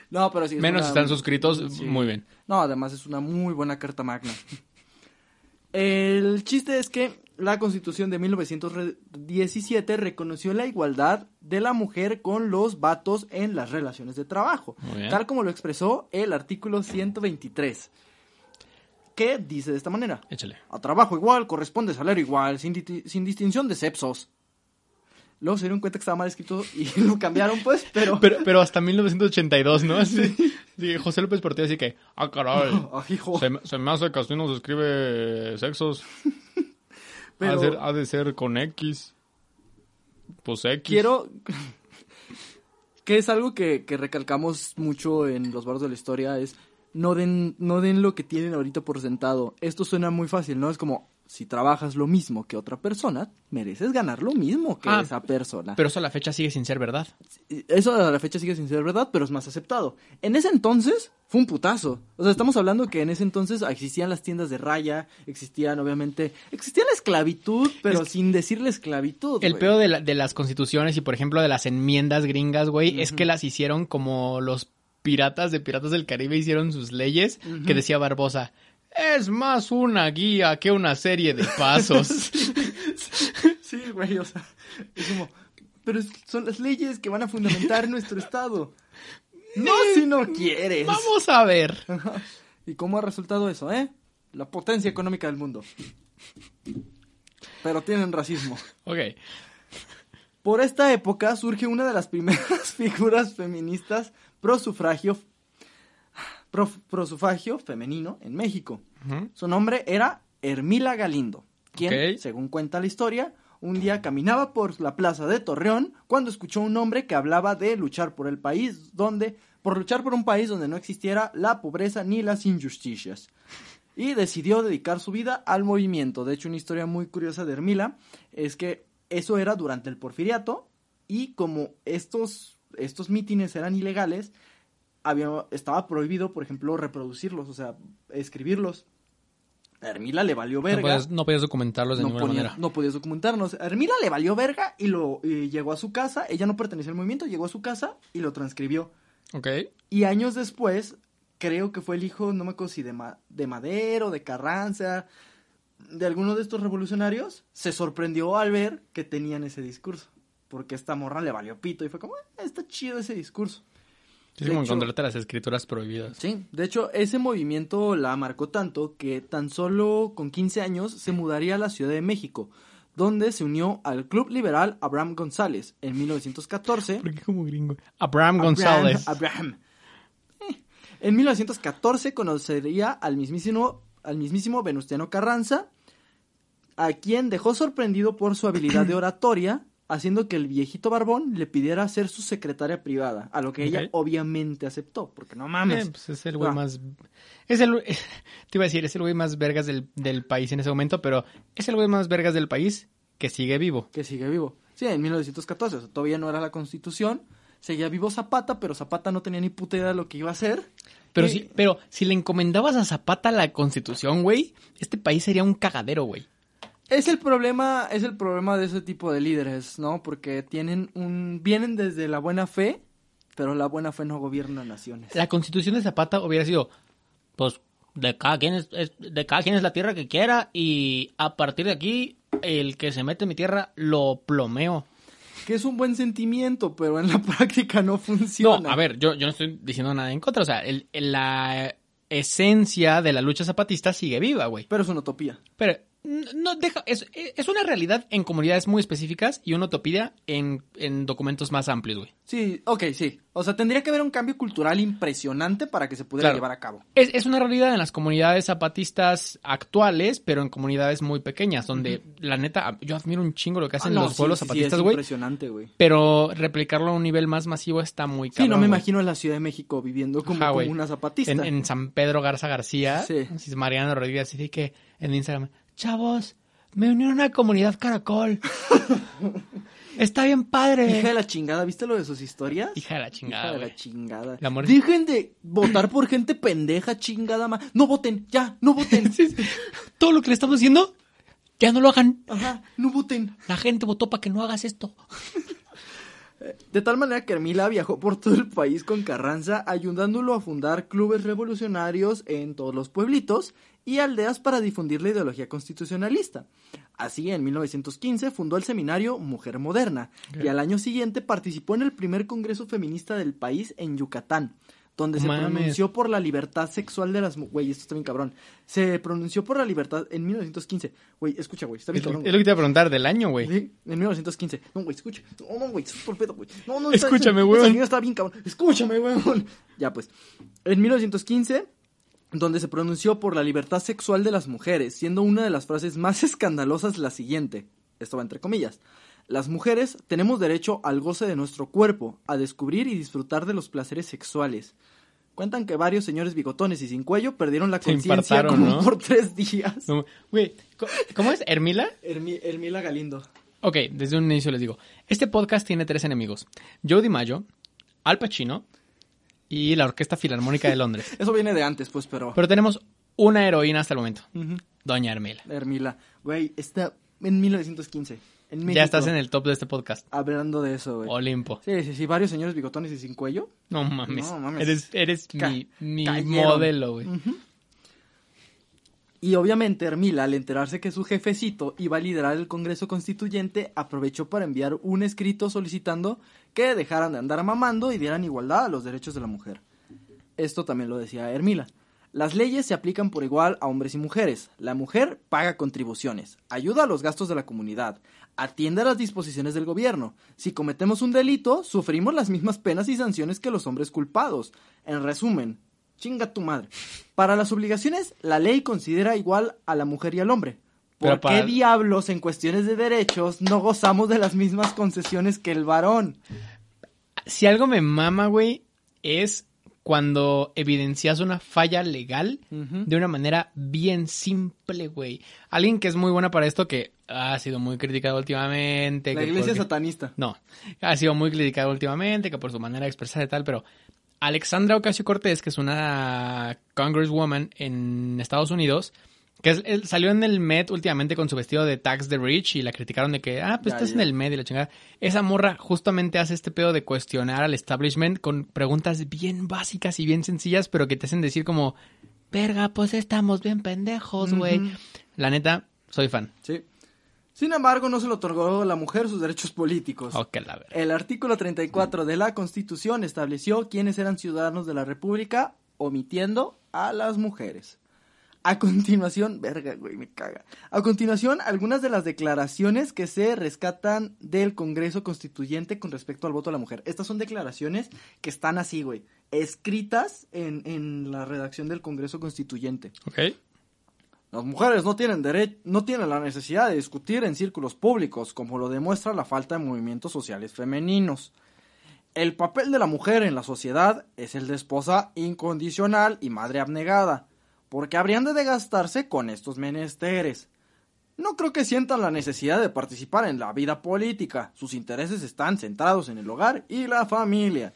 S2: No, pero sí. es
S1: Menos
S2: una-
S1: están suscritos,
S2: Sí.
S1: muy bien.
S2: No, además es una muy buena carta magna. El chiste es que la constitución de 1917 reconoció la igualdad de la mujer con los vatos en las relaciones de trabajo, tal como lo expresó el artículo 123, que dice de esta manera.
S1: Échale.
S2: A trabajo igual corresponde salario igual, sin, di- sin distinción de sexos. Luego se dieron cuenta que estaba mal escrito y lo cambiaron, pues, pero...
S1: Pero, pero hasta 1982, ¿no? Sí, José López Portillo así que, ah, caray.
S2: Ah, hijo.
S1: Se, me- se me hace que así no se escribe sexos.
S2: Pero-
S1: Ha, de ser, ha de ser con X. Pues X.
S2: quiero que es algo que, que recalcamos mucho en los barros de la historia es no den no den lo que tienen ahorita por sentado. Esto suena muy fácil no es como si trabajas lo mismo que otra persona mereces ganar lo mismo que
S1: Ah,
S2: esa persona.
S1: Pero eso a la fecha sigue sin ser verdad.
S2: eso a la fecha sigue sin ser verdad pero es más aceptado. En ese entonces fue un putazo. O sea estamos hablando que en ese entonces existían las tiendas de raya existían obviamente existía la esclavitud pero
S1: Es-
S2: sin decirle esclavitud
S1: El peor de, la- de las constituciones y, por ejemplo, de las enmiendas gringas, güey, es que las hicieron como los piratas de Piratas del Caribe hicieron sus leyes, que decía Barbosa, es más una guía que una serie de pasos.
S2: Sí, güey, o sea, es como, pero son las leyes que van a fundamentar nuestro estado. No si no quieres.
S1: Vamos a ver.
S2: ¿Y cómo ha resultado eso, eh? La potencia económica del mundo. pero tienen racismo.
S1: Ok.
S2: Por esta época surge una de las primeras figuras feministas pro sufragio, pro, pro sufragio femenino en México. Su nombre era Hermila Galindo, quien, según cuenta la historia, un día caminaba por la plaza de Torreón cuando escuchó un hombre que hablaba de luchar por el país donde, por luchar por un país donde no existiera la pobreza ni las injusticias. Y decidió dedicar su vida al movimiento. De hecho, una historia muy curiosa de Hermila es que eso era durante el porfiriato y como estos, estos mítines eran ilegales, había, estaba prohibido, por ejemplo, reproducirlos, o sea, escribirlos. A Hermila le valió
S1: No
S2: verga.
S1: podías, no podías documentarlos de
S2: no,
S1: ninguna manera.
S2: no podías documentarnos. A Hermila le valió verga y lo y llegó a su casa. Ella no pertenecía al movimiento, llegó a su casa y lo transcribió.
S1: Ok.
S2: Y años después, creo que fue el hijo, no me acuerdo si de, Ma- de Madero, de Carranza, de alguno de estos revolucionarios, se sorprendió al ver que tenían ese discurso. Porque esta morra le valió pito y fue como, "Ah, está chido ese discurso.
S1: Es como
S2: hecho-
S1: encontrarte las escrituras prohibidas.
S2: Sí, de hecho, ese movimiento la marcó tanto que tan solo con 15 años se mudaría a la Ciudad de México, donde se unió al Club Liberal Abraham González en 1914.
S1: ¿Por qué como gringo? Abraham
S2: Abraham,
S1: González.
S2: Abraham. Eh, En 1914 conocería al mismísimo, al mismísimo Venustiano Carranza, a quien dejó sorprendido por su habilidad de oratoria, haciendo que el viejito barbón le pidiera ser su secretaria privada, a lo que ella obviamente aceptó, porque no mames.
S1: Eh, pues es el güey
S2: Ah.
S1: más. Es el. Te iba a decir, es el güey más vergas del, del país en ese momento, pero es el güey más vergas del país que sigue vivo.
S2: que sigue vivo. Sí, en 1914, o sea, todavía no era la constitución, seguía vivo Zapata, pero Zapata no tenía ni puta idea de lo que iba a hacer.
S1: Pero
S2: Y-
S1: sí, pero si le encomendabas a Zapata la constitución, güey, este país sería un cagadero, güey.
S2: Es el problema, es el problema de ese tipo de líderes, ¿no? Porque tienen un, vienen desde la buena fe, pero la buena fe no gobierna naciones.
S1: La constitución de Zapata hubiera sido, pues, de cada quien es, es- de cada quien es la tierra que quiera y a partir de aquí el que se mete en mi tierra lo plomeo.
S2: Que es un buen sentimiento, pero en la práctica no
S1: No,
S2: funciona.
S1: a ver, yo, yo no estoy diciendo nada en contra, o sea, el- el- la esencia de la lucha zapatista sigue viva, güey.
S2: Pero es una utopía.
S1: Pero no deja, es, es una realidad en comunidades muy específicas y una utopía en, en documentos más amplios, güey.
S2: Sí, ok, sí. O sea, tendría que haber un cambio cultural impresionante para que se pudiera
S1: Claro.
S2: llevar a cabo.
S1: Es, es una realidad en las comunidades zapatistas actuales, pero en comunidades muy pequeñas, donde la neta, yo admiro un chingo lo que hacen
S2: Ah, no,
S1: los
S2: sí,
S1: pueblos
S2: sí, sí,
S1: zapatistas,
S2: es
S1: güey.
S2: impresionante, güey.
S1: pero replicarlo a un nivel más masivo está muy
S2: Sí,
S1: cabrón.
S2: no me
S1: güey.
S2: imagino en la Ciudad de México viviendo como,
S1: Ajá,
S2: como una zapatista.
S1: En, en San Pedro Garza García,
S2: Sí.
S1: sí. Mariano Rodríguez, así que en Instagram, chavos, me unieron a una comunidad caracol. Está bien padre.
S2: Hija de la chingada, ¿viste lo de sus historias?
S1: Hija de la chingada,
S2: Hija de la chingada.
S1: La
S2: Dejen de votar por gente pendeja, chingada más. No voten, ya, no voten.
S1: Sí, sí. Todo lo que le estamos diciendo, ya no lo hagan.
S2: Ajá, no voten.
S1: La gente votó para que no hagas esto.
S2: De tal manera que Hermila viajó por todo el país con Carranza, ayudándolo a fundar clubes revolucionarios en todos los pueblitos y aldeas para difundir la ideología constitucionalista. Así, en 1915 fundó el seminario Mujer Moderna y al año siguiente participó en el primer congreso feminista del país en Yucatán, donde se
S1: Mames.
S2: pronunció por la libertad sexual de las mujeres. Güey, esto está bien cabrón. Se pronunció por la libertad en 1915. Güey, escucha, güey, está bien
S1: Es lo,
S2: cabrón.
S1: es lo que te iba a preguntar del año, güey.
S2: Sí, en 1915. No, güey, escucha. No, no, güey, por pedo, güey. No, no,
S1: Escúchame,
S2: señora está bien, cabrón. Escúchame, weón. Ya, pues. En 1915, donde se pronunció por la libertad sexual de las mujeres, siendo una de las frases más escandalosas la siguiente. Esto va entre comillas. Las mujeres tenemos derecho al goce de nuestro cuerpo, a descubrir y disfrutar de los placeres sexuales. Cuentan que varios señores bigotones y sin cuello perdieron la conciencia
S1: ¿no?
S2: por tres días.
S1: No, Güey, ¿cómo es? ¿Hermila?
S2: Hermi- Hermila Galindo.
S1: Ok, desde un inicio les digo. Este podcast tiene tres enemigos. Joe DiMaggio, Al Pacino y la Orquesta Filarmónica de Londres.
S2: Eso viene de antes, pues, pero...
S1: Pero tenemos una heroína hasta el momento. Doña Hermila.
S2: Hermila. Güey, está en 1915. En México.
S1: Ya estás en el top de este podcast.
S2: Hablando de eso, güey.
S1: Olimpo.
S2: Sí, sí, sí, varios señores bigotones y sin cuello.
S1: No mames.
S2: No mames.
S1: Eres, eres
S2: Ca-
S1: mi, modelo, güey.
S2: Y obviamente Hermila, al enterarse que su jefecito iba a liderar el Congreso Constituyente, aprovechó para enviar un escrito solicitando que dejaran de andar mamando y dieran igualdad a los derechos de la mujer. Esto también lo decía Hermila. Las leyes se aplican por igual a hombres y mujeres. La mujer paga contribuciones, ayuda a los gastos de la comunidad, atiende a las disposiciones del gobierno. Si cometemos un delito, sufrimos las mismas penas y sanciones que los hombres culpados. En resumen, chinga tu madre. Para las obligaciones, la ley considera igual a la mujer y al hombre. ¿Por
S1: para-
S2: qué diablos en cuestiones de derechos no gozamos de las mismas concesiones que el varón?
S1: Si algo me mama, güey, es cuando evidencias una falla legal de una manera bien simple, güey. Alguien que es muy buena para esto, que ha sido muy criticado últimamente.
S2: La
S1: que
S2: iglesia
S1: porque-
S2: satanista.
S1: No, ha sido muy criticado últimamente, que por su manera de expresar y tal, pero Alexandra Ocasio Cortés, que es una congresswoman en Estados Unidos, que es- él salió en el Met últimamente con su vestido de Tax the Rich y la criticaron de que, ah, pues
S2: Ya,
S1: estás
S2: ya.
S1: en el Met y la chingada. Esa morra justamente hace este pedo de cuestionar al establishment con preguntas bien básicas y bien sencillas, pero que te hacen decir como, verga, pues estamos bien pendejos, güey. La neta, soy fan.
S2: Sí. Sin embargo, no se le otorgó a la mujer sus derechos políticos.
S1: Ok, la verdad.
S2: El artículo 34 de la Constitución estableció quiénes eran ciudadanos de la República, omitiendo a las mujeres. A continuación, verga, güey, me caga. A continuación, algunas de las declaraciones que se rescatan del Congreso Constituyente con respecto al voto a la mujer. Estas son declaraciones que están así, güey, escritas en, en la redacción del Congreso Constituyente.
S1: Ok.
S2: Las mujeres no tienen dere- no tienen la necesidad de discutir en círculos públicos, como lo demuestra la falta de movimientos sociales femeninos. El papel de la mujer en la sociedad es el de esposa incondicional y madre abnegada, porque habrían de desgastarse con estos menesteres. No creo que sientan la necesidad de participar en la vida política. Sus intereses están centrados en el hogar y la familia.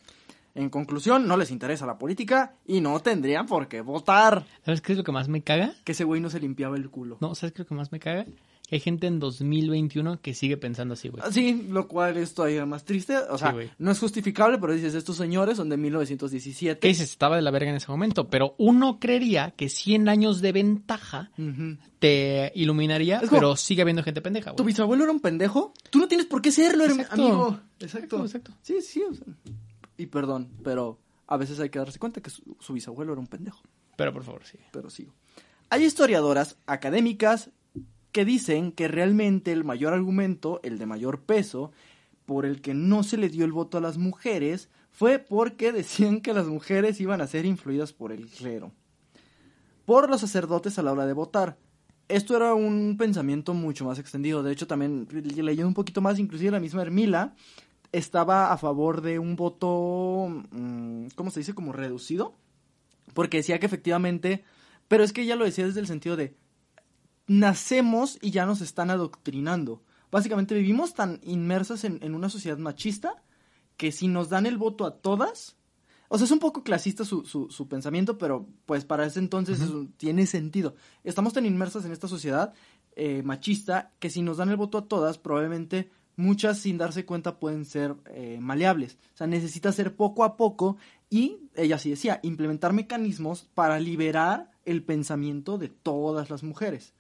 S2: En conclusión, no les interesa la política y no tendrían por qué votar.
S1: ¿Sabes qué es lo que más me caga?
S2: Que ese güey no se limpiaba el culo.
S1: No, ¿sabes qué es lo que más me caga? Que hay gente en 2021 que sigue pensando así, güey.
S2: Sí, lo cual es todavía más triste. O sea, no es justificable, pero dices, estos señores son de 1917.
S1: ¿Qué dices? Estaba de la verga en ese momento, pero uno creería que 100 años de ventaja te iluminaría,
S2: como-
S1: pero sigue habiendo gente pendeja,
S2: ¿Tu
S1: güey.
S2: bisabuelo era un pendejo? Tú no tienes por qué serlo,
S1: Exacto.
S2: amigo. Exacto.
S1: Exacto, exacto.
S2: Sí, sí. o sea, y perdón, pero a veces hay que darse cuenta que su, su bisabuelo era un pendejo.
S1: Pero por favor, sí.
S2: Pero sigo. Hay historiadoras académicas que dicen que realmente el mayor argumento, el de mayor peso, por el que no se le dio el voto a las mujeres, fue porque decían que las mujeres iban a ser influidas por el clero, por los sacerdotes a la hora de votar. Esto era un pensamiento mucho más extendido. De hecho, también leyendo un poquito más, inclusive la misma Hermila estaba a favor de un voto, mm, ¿cómo se dice? Como reducido. Porque decía que efectivamente, pero es que ella lo decía desde el sentido de, nacemos y ya nos están adoctrinando. Básicamente vivimos tan inmersas en, en una sociedad machista que si nos dan el voto a todas, o sea, es un poco clasista su, su, su pensamiento, pero pues para ese entonces eso tiene sentido. Estamos tan inmersas en esta sociedad eh, machista que si nos dan el voto a todas, probablemente muchas sin darse cuenta pueden ser eh, maleables. O sea, necesita ser poco a poco y, ella sí decía, implementar mecanismos para liberar el pensamiento de todas las mujeres.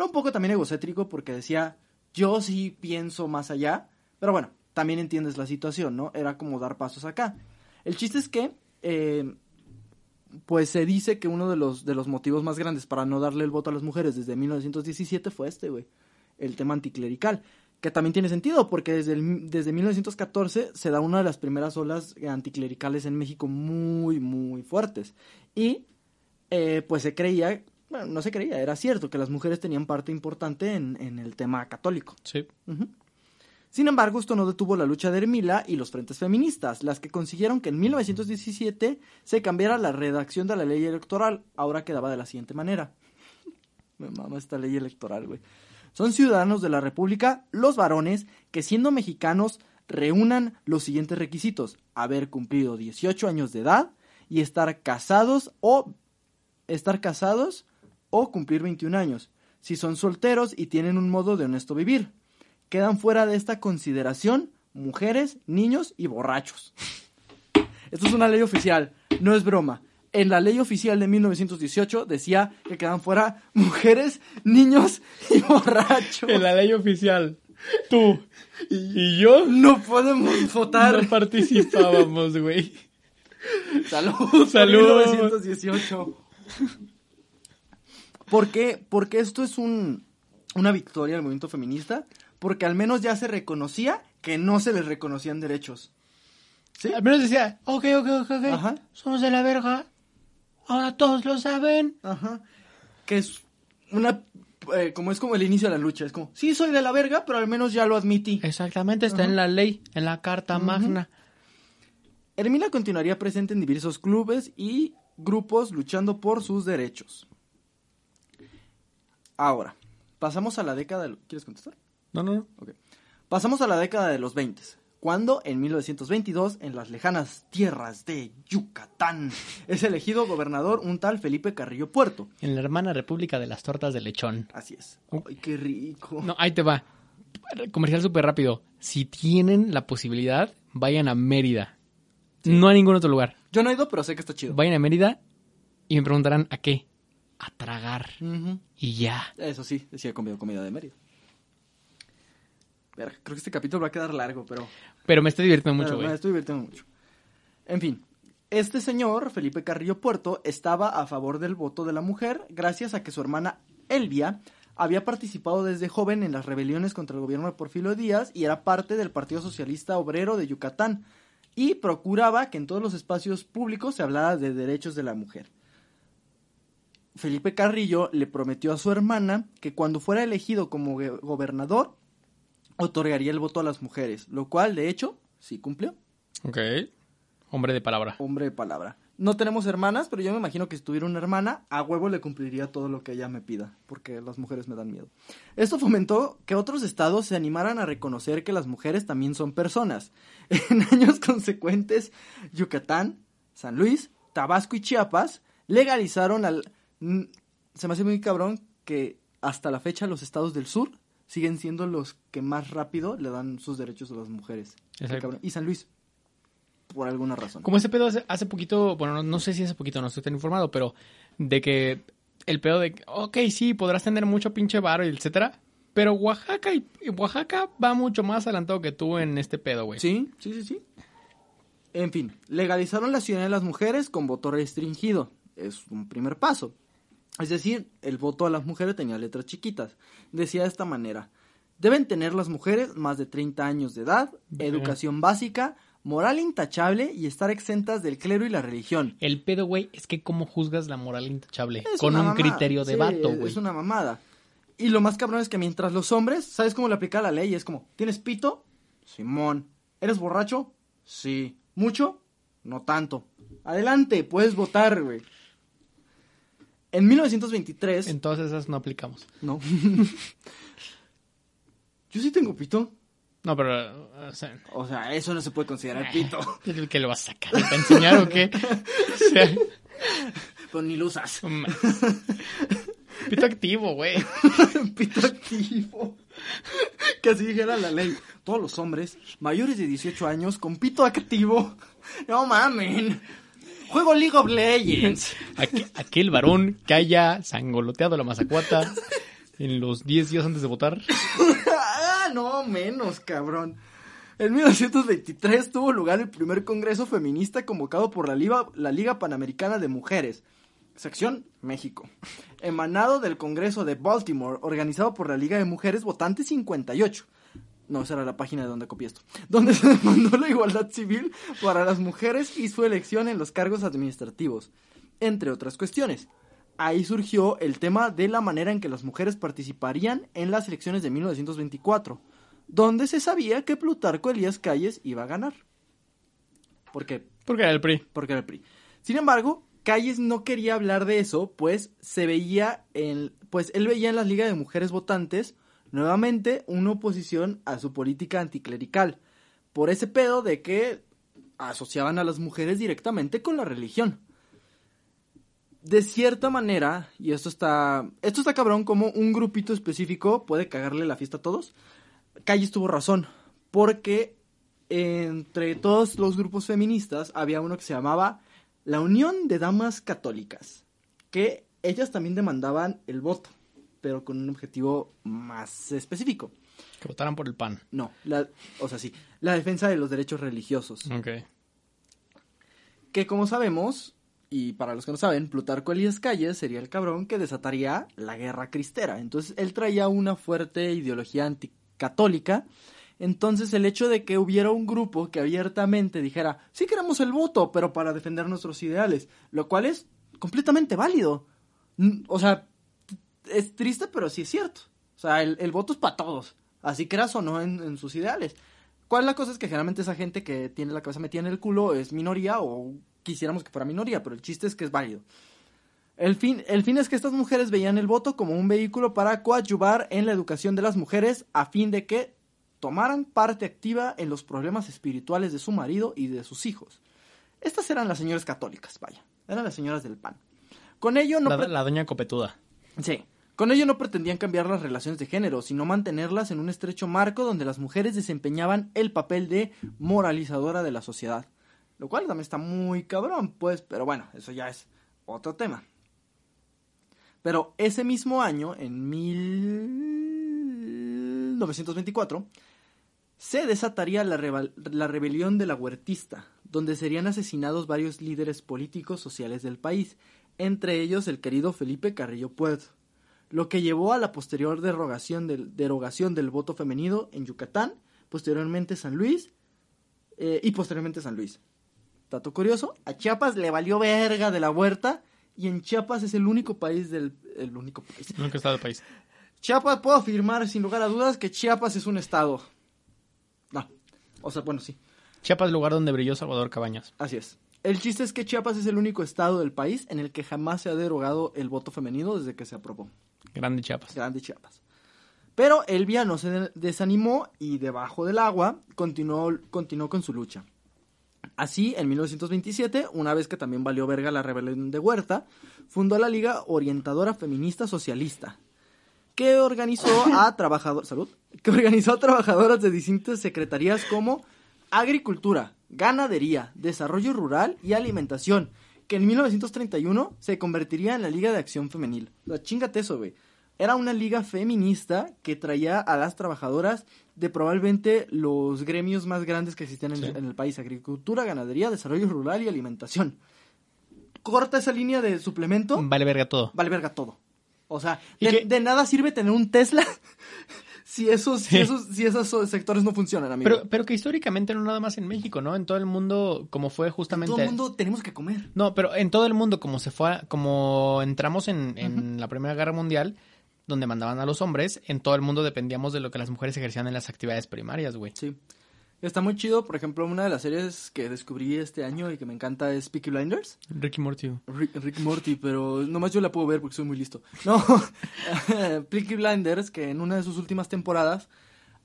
S2: Era un poco también egocéntrico porque decía, yo sí pienso más allá, pero bueno, también entiendes la situación, ¿no? Era como dar pasos acá. El chiste es que, eh, pues se dice que uno de los, de los motivos más grandes para no darle el voto a las mujeres desde 1917 fue este, güey, el tema anticlerical. Que también tiene sentido, porque desde, desde 1914 se da una de las primeras olas anticlericales en México muy, muy fuertes. Y eh, pues se creía, bueno, no se creía, era cierto que las mujeres tenían parte importante en, en el tema católico.
S1: Sí.
S2: Sin embargo, esto no detuvo la lucha de Hermila y los frentes feministas, las que consiguieron que en 1917 se cambiara la redacción de la ley electoral. Ahora quedaba de la siguiente manera. Me mama esta ley electoral, güey. Son ciudadanos de la República los varones que siendo mexicanos reúnan los siguientes requisitos. Haber cumplido 18 años de edad y estar casados o estar casados o cumplir 21 años. Si son solteros y tienen un modo de honesto vivir. Quedan fuera de esta consideración mujeres, niños y borrachos. Esto es una ley oficial, no es broma. En la ley oficial de 1918 decía que quedan fuera mujeres, niños y borrachos.
S1: En la ley oficial, tú y yo
S2: No podemos votar.
S1: no participábamos, güey.
S2: Salud.
S1: Salud.
S2: 1918. ¿Por qué? Porque esto es un, una victoria del movimiento feminista, porque al menos ya se reconocía que no se les reconocían derechos. ¿Sí?
S3: Al menos decía, ok, ok, ok, ok,
S2: Ajá.
S3: somos de la verga, ahora todos lo saben.
S2: Ajá. Que es una... eh, como es como el inicio de la lucha. Es como, sí, soy de la verga, pero al menos ya lo admití.
S3: Exactamente, está en la ley, en la Carta Magna.
S2: Hermina continuaría presente en diversos clubes y grupos luchando por sus derechos. Ahora, pasamos a la década... de- ¿Quieres contestar?
S3: No, no, no.
S2: Ok. Pasamos a la década de los 20, cuando en 1922, en las lejanas tierras de Yucatán, es elegido gobernador un tal Felipe Carrillo Puerto.
S3: En la hermana República de las Tortas de Lechón.
S2: Así es. Ay, qué rico.
S1: No, ahí te va. Comercial súper rápido. Si tienen la posibilidad, vayan a Mérida. No a ningún otro lugar.
S2: Yo no he ido, pero sé que está chido.
S1: Vayan a Mérida y me preguntarán a qué. A tragar. Y ya.
S2: Eso sí, decía comido comida de Mérida. Verga, creo que este capítulo va a quedar largo, pero...
S1: Pero me estoy divirtiendo mucho, güey.
S2: me estoy divirtiendo mucho. En fin, este señor, Felipe Carrillo Puerto, estaba a favor del voto de la mujer gracias a que su hermana Elvia había participado desde joven en las rebeliones contra el gobierno de Porfirio Díaz y era parte del Partido Socialista Obrero de Yucatán y procuraba que en todos los espacios públicos se hablara de derechos de la mujer. Felipe Carrillo le prometió a su hermana que cuando fuera elegido como go- gobernador otorgaría el voto a las mujeres, lo cual de hecho sí cumplió.
S1: Ok. Hombre de palabra.
S2: Hombre de palabra. No tenemos hermanas, pero yo me imagino que si tuviera una hermana, a huevo le cumpliría todo lo que ella me pida, porque las mujeres me dan miedo. Esto fomentó que otros estados se animaran a reconocer que las mujeres también son personas. En años consecuentes, Yucatán, San Luis, Tabasco y Chiapas legalizaron al... Se me hace muy cabrón que hasta la fecha los estados del sur siguen siendo los que más rápido le dan sus derechos a las mujeres. Y San Luis, por alguna razón.
S1: Como ese pedo hace, hace poquito, bueno, no, no sé si hace poquito, no estoy tan informado, pero de que el pedo de, que, ok, sí, podrás tener mucho pinche varo y etcétera, pero Oaxaca y Oaxaca va mucho más adelantado que tú en este pedo, güey.
S2: Sí, sí, sí, sí. En fin, legalizaron la ciudadanía de las mujeres con voto restringido. Es un primer paso. Es decir, el voto a las mujeres tenía letras chiquitas. Decía de esta manera. Deben tener las mujeres más de 30 años de edad, educación básica, moral intachable y estar exentas del clero y la religión.
S1: El pedo, güey, es que cómo juzgas la moral intachable
S2: Es
S1: con un
S2: mamada.
S1: criterio de
S2: Sí,
S1: vato, güey.
S2: Es una mamada. Y lo más cabrón es que mientras los hombres, ¿sabes cómo le aplica la ley? Es como, ¿tienes pito? Simón. ¿Eres borracho? Sí. ¿Mucho? No tanto. Adelante, puedes votar, güey. En 1923...
S1: En todas esas no aplicamos.
S2: No. Yo sí tengo pito.
S1: No, pero, o sea,
S2: O sea, eso no se puede considerar pito.
S1: ¿el que lo vas a sacar? ¿Para enseñar o qué? O sea,
S2: Pero ni lo usas.
S1: pito activo, güey.
S2: pito activo. Que así dijera la ley. Todos los hombres mayores de 18 años con pito activo. No mamen. Juego League of Legends.
S1: Aqu- aquel varón que haya sangoloteado la mazacuata en los 10 días antes de votar.
S2: ah, no, menos, cabrón. En 1923 tuvo lugar el primer congreso feminista convocado por la Liga, la Liga Panamericana de Mujeres, sección México, emanado del Congreso de Baltimore, organizado por la Liga de Mujeres Votantes 58. No, esa era la página de donde copié esto. Donde se demandó la igualdad civil para las mujeres y su elección en los cargos administrativos, entre otras cuestiones. Ahí surgió el tema de la manera en que las mujeres participarían en las elecciones de 1924, donde se sabía que Plutarco Elías Calles iba a ganar. ¿Por qué?
S1: Porque era el PRI.
S2: Porque era el PRI. Sin embargo, Calles no quería hablar de eso, pues se veía en, pues él veía en las ligas de mujeres votantes nuevamente una oposición a su política anticlerical, por ese pedo de que asociaban a las mujeres directamente con la religión. De cierta manera, y esto está, esto está cabrón, como un grupito específico puede cagarle la fiesta a todos. Calles tuvo razón, porque entre todos los grupos feministas había uno que se llamaba la Unión de Damas Católicas, que ellas también demandaban el voto, pero con un objetivo más específico.
S1: Que votaran por el PAN.
S2: No, la, o sea, sí, la defensa de los derechos religiosos.
S1: Ok.
S2: Que como sabemos, Y para los que no saben, Plutarco Elías Calles sería el cabrón que desataría la guerra cristera. Entonces él traía una fuerte ideología anticatólica. Entonces el hecho de que hubiera un grupo que abiertamente dijera, sí queremos el voto, pero para defender nuestros ideales, lo cual es completamente válido. O sea, es triste, pero sí es cierto. O sea, el, el voto es para todos, así creas o no en, en sus ideales. ¿Cuál es la cosa? Es que generalmente esa gente que tiene la cabeza metida en el culo es minoría o quisiéramos que fuera minoría, pero el chiste es que es válido. El fin, el fin es que estas mujeres veían el voto como un vehículo para coadyuvar en la educación de las mujeres a fin de que tomaran parte activa en los problemas espirituales de su marido y de sus hijos. Estas eran las señoras católicas, vaya, eran las señoras del pan. Con ello no
S1: la doña copetuda.
S2: Sí. Con ello no pretendían cambiar las relaciones de género, sino mantenerlas en un estrecho marco donde las mujeres desempeñaban el papel de moralizadora de la sociedad. Lo cual también está muy cabrón, pues, pero bueno, eso ya es otro tema. Pero ese mismo año, en 1924, se desataría la, la rebelión de la huertista, donde serían asesinados varios líderes políticos sociales del país, entre ellos el querido Felipe Carrillo Puerto, lo que llevó a la posterior derogación del, derogación del voto femenino en Yucatán, posteriormente San Luis eh, y posteriormente San Luis. Dato curioso, a Chiapas le valió verga de la huerta y en Chiapas es el único país del... el único país.
S1: Nunca estado del país.
S2: Chiapas, puedo afirmar sin lugar a dudas que Chiapas es un estado. No, o sea, bueno, sí.
S1: Chiapas, lugar donde brilló Salvador Cabañas.
S2: Así es. El chiste es que Chiapas es el único estado del país en el que jamás se ha derogado el voto femenino desde que se aprobó.
S1: Grande Chiapas.
S2: Grande Chiapas. Pero Elvia no se de- desanimó y debajo del agua continuó, continuó con su lucha. Así, en 1927, una vez que también valió verga la rebelión de Huerta, fundó la Liga Orientadora Feminista Socialista, que organizó a trabajadores, salud, que organizó a trabajadoras de distintas secretarías como Agricultura, Ganadería, Desarrollo Rural y Alimentación, que en 1931 se convertiría en la Liga de Acción Femenil. O sea, chingate eso, güey. Era una liga feminista que traía a las trabajadoras de probablemente los gremios más grandes que existían en,
S1: Sí.
S2: en el país. Agricultura, ganadería, desarrollo rural y alimentación. Corta esa línea de suplemento,
S1: Vale verga todo.
S2: vale verga todo. O sea,
S1: ¿Y
S2: de, de nada sirve tener un Tesla si esos, si esos, si esos sectores no funcionan, amigo.
S1: Pero, pero que históricamente no nada más en México, ¿no? En todo el mundo, como fue justamente...
S2: Todo el mundo tenemos que comer.
S1: No, pero en todo el mundo, como se fue, a- como entramos en, en la Primera Guerra Mundial, donde mandaban a los hombres, en todo el mundo dependíamos de lo que las mujeres ejercían en las actividades primarias, güey.
S2: Sí. Está muy chido, por ejemplo, una de las series que descubrí este año y que me encanta es Peaky Blinders.
S1: Ricky Morty.
S2: Rick, Rick Morty, pero nomás yo la puedo ver porque soy muy listo. No, Peaky Blinders, que en una de sus últimas temporadas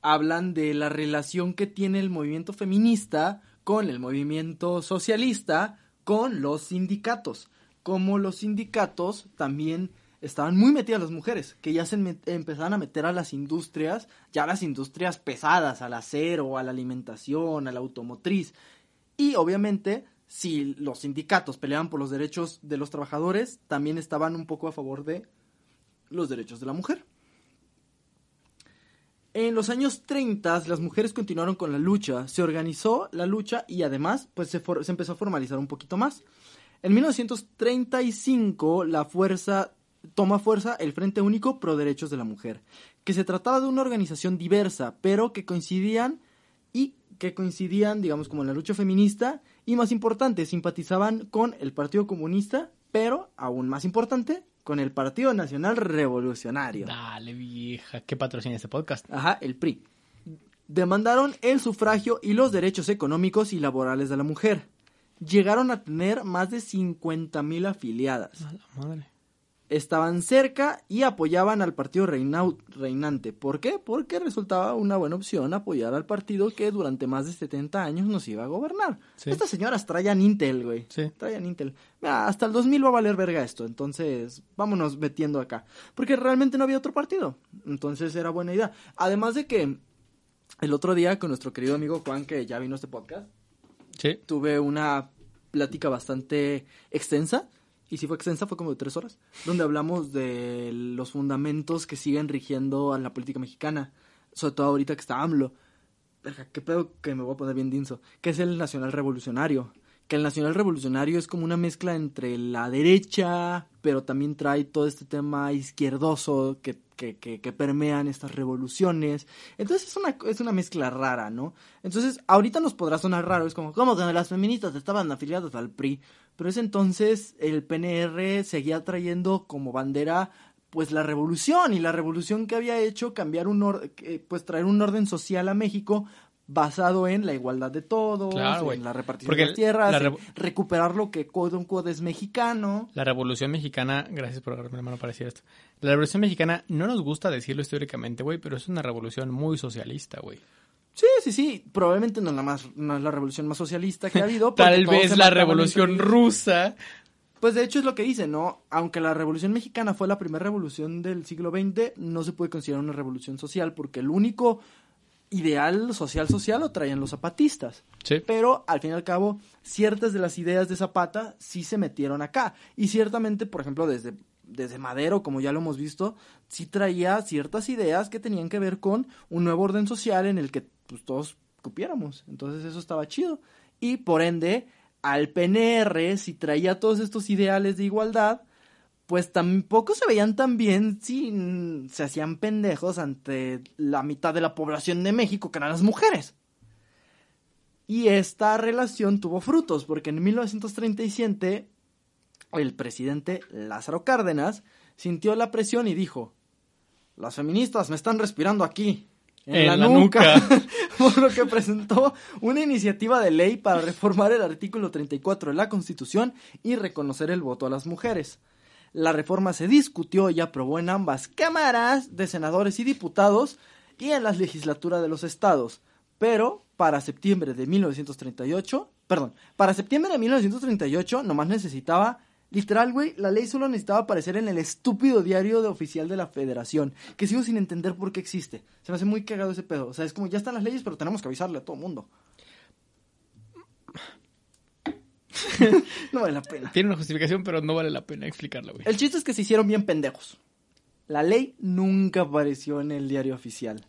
S2: hablan de la relación que tiene el movimiento feminista con el movimiento socialista, con los sindicatos. Como los sindicatos también estaban muy metidas las mujeres, que ya se empezaban a meter a las industrias, ya a las industrias pesadas, al acero, a la alimentación, a la automotriz. Y obviamente, si los sindicatos peleaban por los derechos de los trabajadores, también estaban un poco a favor de los derechos de la mujer. En los años 30 las mujeres continuaron con la lucha, se organizó la lucha y además pues se, se empezó a formalizar un poquito más. En 1935 la fuerza toma fuerza el Frente Único Pro Derechos de la Mujer, que se trataba de una organización diversa, pero que coincidían y que coincidían, digamos, como en la lucha feminista y más importante, simpatizaban con el Partido Comunista, pero aún más importante, con el Partido Nacional Revolucionario.
S1: Dale, vieja. ¿Qué patrocina este podcast?
S2: Ajá, el PRI. Demandaron el sufragio y los derechos económicos y laborales de la mujer. Llegaron a tener más de 50.000 afiliadas.
S1: A la madre.
S2: Estaban cerca y apoyaban al partido reinante. ¿Por qué? Porque resultaba una buena opción apoyar al partido que durante más de 70 años nos iba a gobernar.
S1: Sí.
S2: Estas señoras traían Intel, güey.
S1: Sí.
S2: Traían Intel. Mira, hasta el 2000 va a valer verga esto. Entonces, vámonos metiendo acá. Porque realmente no había otro partido. Entonces era buena idea. Además de que el otro día con nuestro querido amigo Juan, que ya vino a este podcast,
S1: Sí.
S2: tuve una plática bastante extensa. Y si fue extensa, fue como de tres horas. Donde hablamos de los fundamentos que siguen rigiendo a la política mexicana. Sobre todo ahorita que está AMLO. Verga, Qué pedo que me voy a poner bien dinso. Que es el nacional revolucionario. que el nacional revolucionario es como una mezcla entre la derecha, pero también trae todo este tema izquierdoso que, que, que, que permean estas revoluciones. Entonces es una, es una mezcla rara, ¿no? Entonces, ahorita nos podrá sonar raro, es como, ¿cómo que las feministas estaban afiliadas al PRI? Pero ese entonces el PNR seguía trayendo como bandera pues la revolución y la revolución que había hecho cambiar un orden, pues traer un orden social a México basado en la igualdad de todos,
S1: Claro,
S2: en la repartición
S1: Porque
S2: de las tierras,
S1: la
S2: en recuperar lo que quote unquote es mexicano.
S1: La Revolución Mexicana, gracias por agarrarme la mano para decir esto. La Revolución Mexicana no nos gusta decirlo históricamente, güey, pero es una revolución muy socialista, güey.
S2: Sí, sí, sí, probablemente no es la más no es la revolución más socialista que ha habido.
S1: Tal vez la Revolución Rusa.
S2: Pues de hecho es lo que dice, ¿no? Aunque la revolución mexicana fue la primera revolución del siglo XX, no se puede considerar una revolución social porque el único ideal social social lo traían los zapatistas.
S1: Sí.
S2: Pero al fin y al cabo, ciertas de las ideas de Zapata sí se metieron acá. Y ciertamente, por ejemplo, desde, desde Madero, como ya lo hemos visto, sí traía ciertas ideas que tenían que ver con un nuevo orden social en el que pues, todos cupiéramos. Entonces eso estaba chido. Y por ende, al PNR, si traía todos estos ideales de igualdad, pues tampoco se veían tan bien si se hacían pendejos ante la mitad de la población de México, que eran las mujeres. Y esta relación tuvo frutos, porque en 1937 el presidente Lázaro Cárdenas sintió la presión y dijo, las feministas me están respirando aquí, en,
S1: En
S2: la,
S1: la
S2: nuca,
S1: nuca.
S2: por lo que presentó una iniciativa de ley para reformar el artículo 34 de la Constitución y reconocer el voto a las mujeres. La reforma se discutió y aprobó en ambas cámaras de senadores y diputados y en las legislaturas de los estados. Pero para septiembre de 1938, perdón, para septiembre de 1938 nomás necesitaba, literal, güey, la ley solo necesitaba aparecer en el estúpido diario de oficial de la federación, que sigo sin entender por qué existe. Se me hace muy cagado ese pedo. O sea, es como ya están las leyes, pero tenemos que avisarle a todo mundo. no vale la pena.
S1: Tiene una justificación, pero no vale la pena explicarla, güey.
S2: El chiste es que se hicieron bien pendejos. La ley nunca apareció en el diario oficial.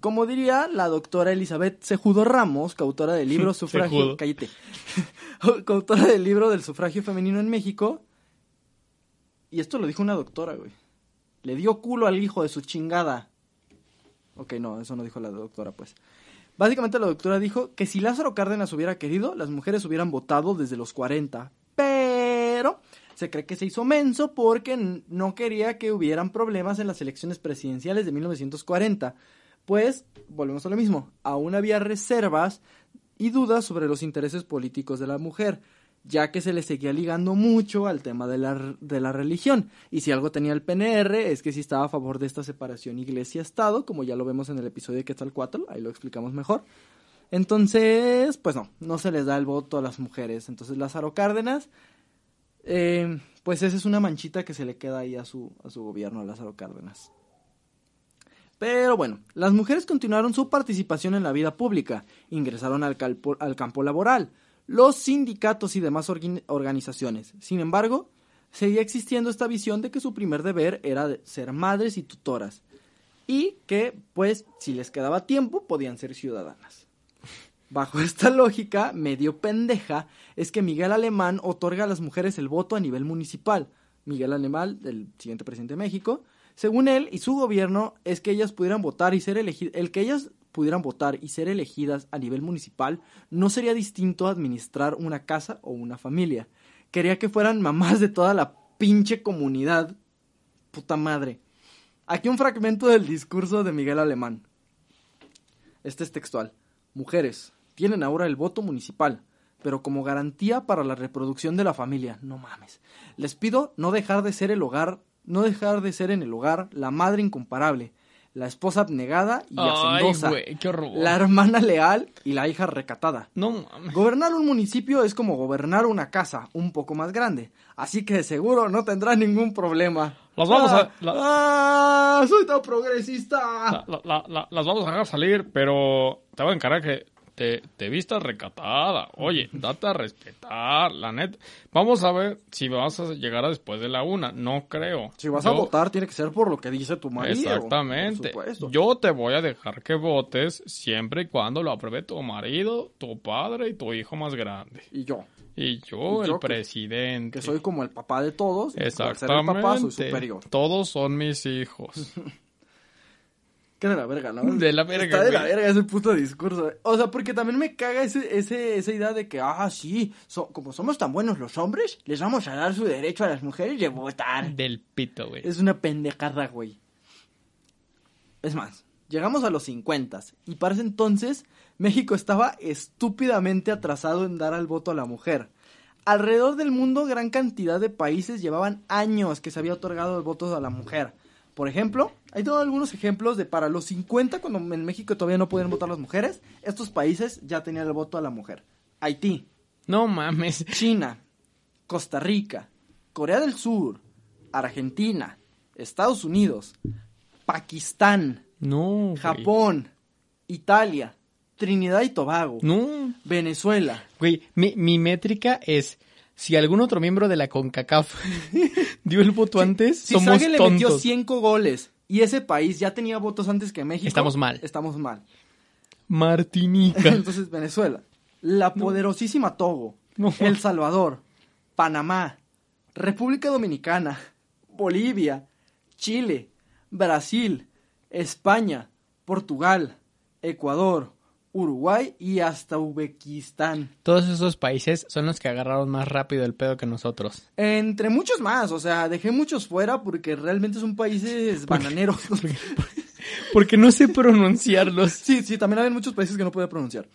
S2: Como diría la doctora Elizabeth Sejudo Ramos, coautora del libro Sufragio... Cállate. coautora del libro del sufragio femenino en México. Y esto lo dijo una doctora, güey. Le dio culo al hijo de su chingada. Ok, no, eso no dijo la doctora, pues. Básicamente la doctora dijo que si Lázaro Cárdenas hubiera querido, las mujeres hubieran votado desde los 40. Pero se cree que se hizo menso porque no quería que hubieran problemas en las elecciones presidenciales de 1940. Pues, volvemos a lo mismo, aún había reservas y dudas sobre los intereses políticos de la mujer, ya que se le seguía ligando mucho al tema de la, de la religión. Y si algo tenía el PNR es que sí estaba a favor de esta separación iglesia-estado, como ya lo vemos en el episodio de Quetzalcoatl, ahí lo explicamos mejor. Entonces, pues no, no se les da el voto a las mujeres. Entonces Lázaro Cárdenas, eh, pues esa es una manchita que se le queda ahí a su, a su gobierno, a Lázaro Cárdenas. Pero bueno, las mujeres continuaron su participación en la vida pública, ingresaron al, al campo laboral, los sindicatos y demás organizaciones. Sin embargo, seguía existiendo esta visión de que su primer deber era ser madres y tutoras, y que, pues, si les quedaba tiempo, podían ser ciudadanas. Bajo esta lógica, medio pendeja, es que Miguel Alemán otorga a las mujeres el voto a nivel municipal. Miguel Alemán, el siguiente presidente de México, según él y su gobierno, es que ellas pudieran votar y ser elegidas, el que ellas pudieran votar y ser elegidas a nivel municipal no sería distinto a administrar una casa o una familia. Quería que fueran mamás de toda la pinche comunidad. Puta madre. Aquí un fragmento del discurso de Miguel Alemán. Este es textual. Mujeres, tienen ahora el voto municipal, pero como garantía para la reproducción de la familia. No mames. Les pido no dejar de ser el hogar, no dejar de ser en el hogar la madre incomparable, la esposa abnegada y
S1: Ay,
S2: hacendosa,
S1: qué
S2: la hermana leal y la hija recatada.
S1: No mames.
S2: Gobernar un municipio es como gobernar una casa un poco más grande, así que de seguro no tendrá ningún problema.
S1: Las vamos
S2: Ah,
S1: a- la-
S2: ¡Ah! ¡Soy tan progresista!
S1: La- la- las vamos a dejar salir, pero te voy a encargar que te, te vistas recatada. Oye, date a respetar, la neta. Vamos a ver si vas a llegar a después de la una. No creo.
S2: Si vas a votar, tiene que ser por lo que dice tu marido.
S1: Exactamente. Yo te voy a dejar que votes siempre y cuando lo apruebe tu marido, tu padre y tu hijo más grande.
S2: Y yo,
S1: Y yo,
S2: Y yo
S1: el
S2: que-
S1: presidente.
S2: que soy como el papá de todos. y por ser el
S1: Exactamente.
S2: papá, soy superior.
S1: Todos son mis hijos.
S2: Qué de la verga, ¿no?
S1: De la verga,
S2: Está de la
S1: güey.
S2: verga ese puto discurso. O sea, porque también me caga ese, ese, esa idea de que, ah, sí, so- como somos tan buenos los hombres, les vamos a dar su derecho a las mujeres de votar.
S1: Del pito, güey.
S2: Es una pendejada, güey. Es más, llegamos a los 50 y para ese entonces México estaba estúpidamente atrasado en dar al voto a la mujer. Alrededor del mundo gran cantidad de países llevaban años que se había otorgado el voto a la mujer. Por ejemplo, hay todos algunos ejemplos de para los 50 cuando en México todavía no podían votar las mujeres, estos países ya tenían el voto a la mujer. Haití,
S1: No mames.
S2: China, Costa Rica, Corea del Sur, Argentina, Estados Unidos, Pakistán,
S1: No.
S2: Japón, Italia, Trinidad y Tobago,
S1: No.
S2: Venezuela.
S1: Güey, mi, mi métrica es si algún otro miembro de la CONCACAF dio el voto antes,
S2: Si
S1: somos
S2: Sage le metió
S1: tontos.
S2: 5 goles y ese país ya tenía votos antes que México,
S1: Estamos mal.
S2: Estamos mal.
S1: Martinica.
S2: Entonces, Venezuela, la poderosísima Togo,
S1: No.
S2: El Salvador, Panamá, República Dominicana, Bolivia, Chile, Brasil, España, Portugal, Ecuador, Uruguay y hasta Uzbekistán.
S1: Todos esos países son los que agarraron más rápido el pedo que nosotros.
S2: Entre muchos más, o sea, dejé muchos fuera porque realmente son países bananeros.
S1: Porque no sé pronunciarlos.
S2: Sí, sí, también hay muchos países que no puedo pronunciar.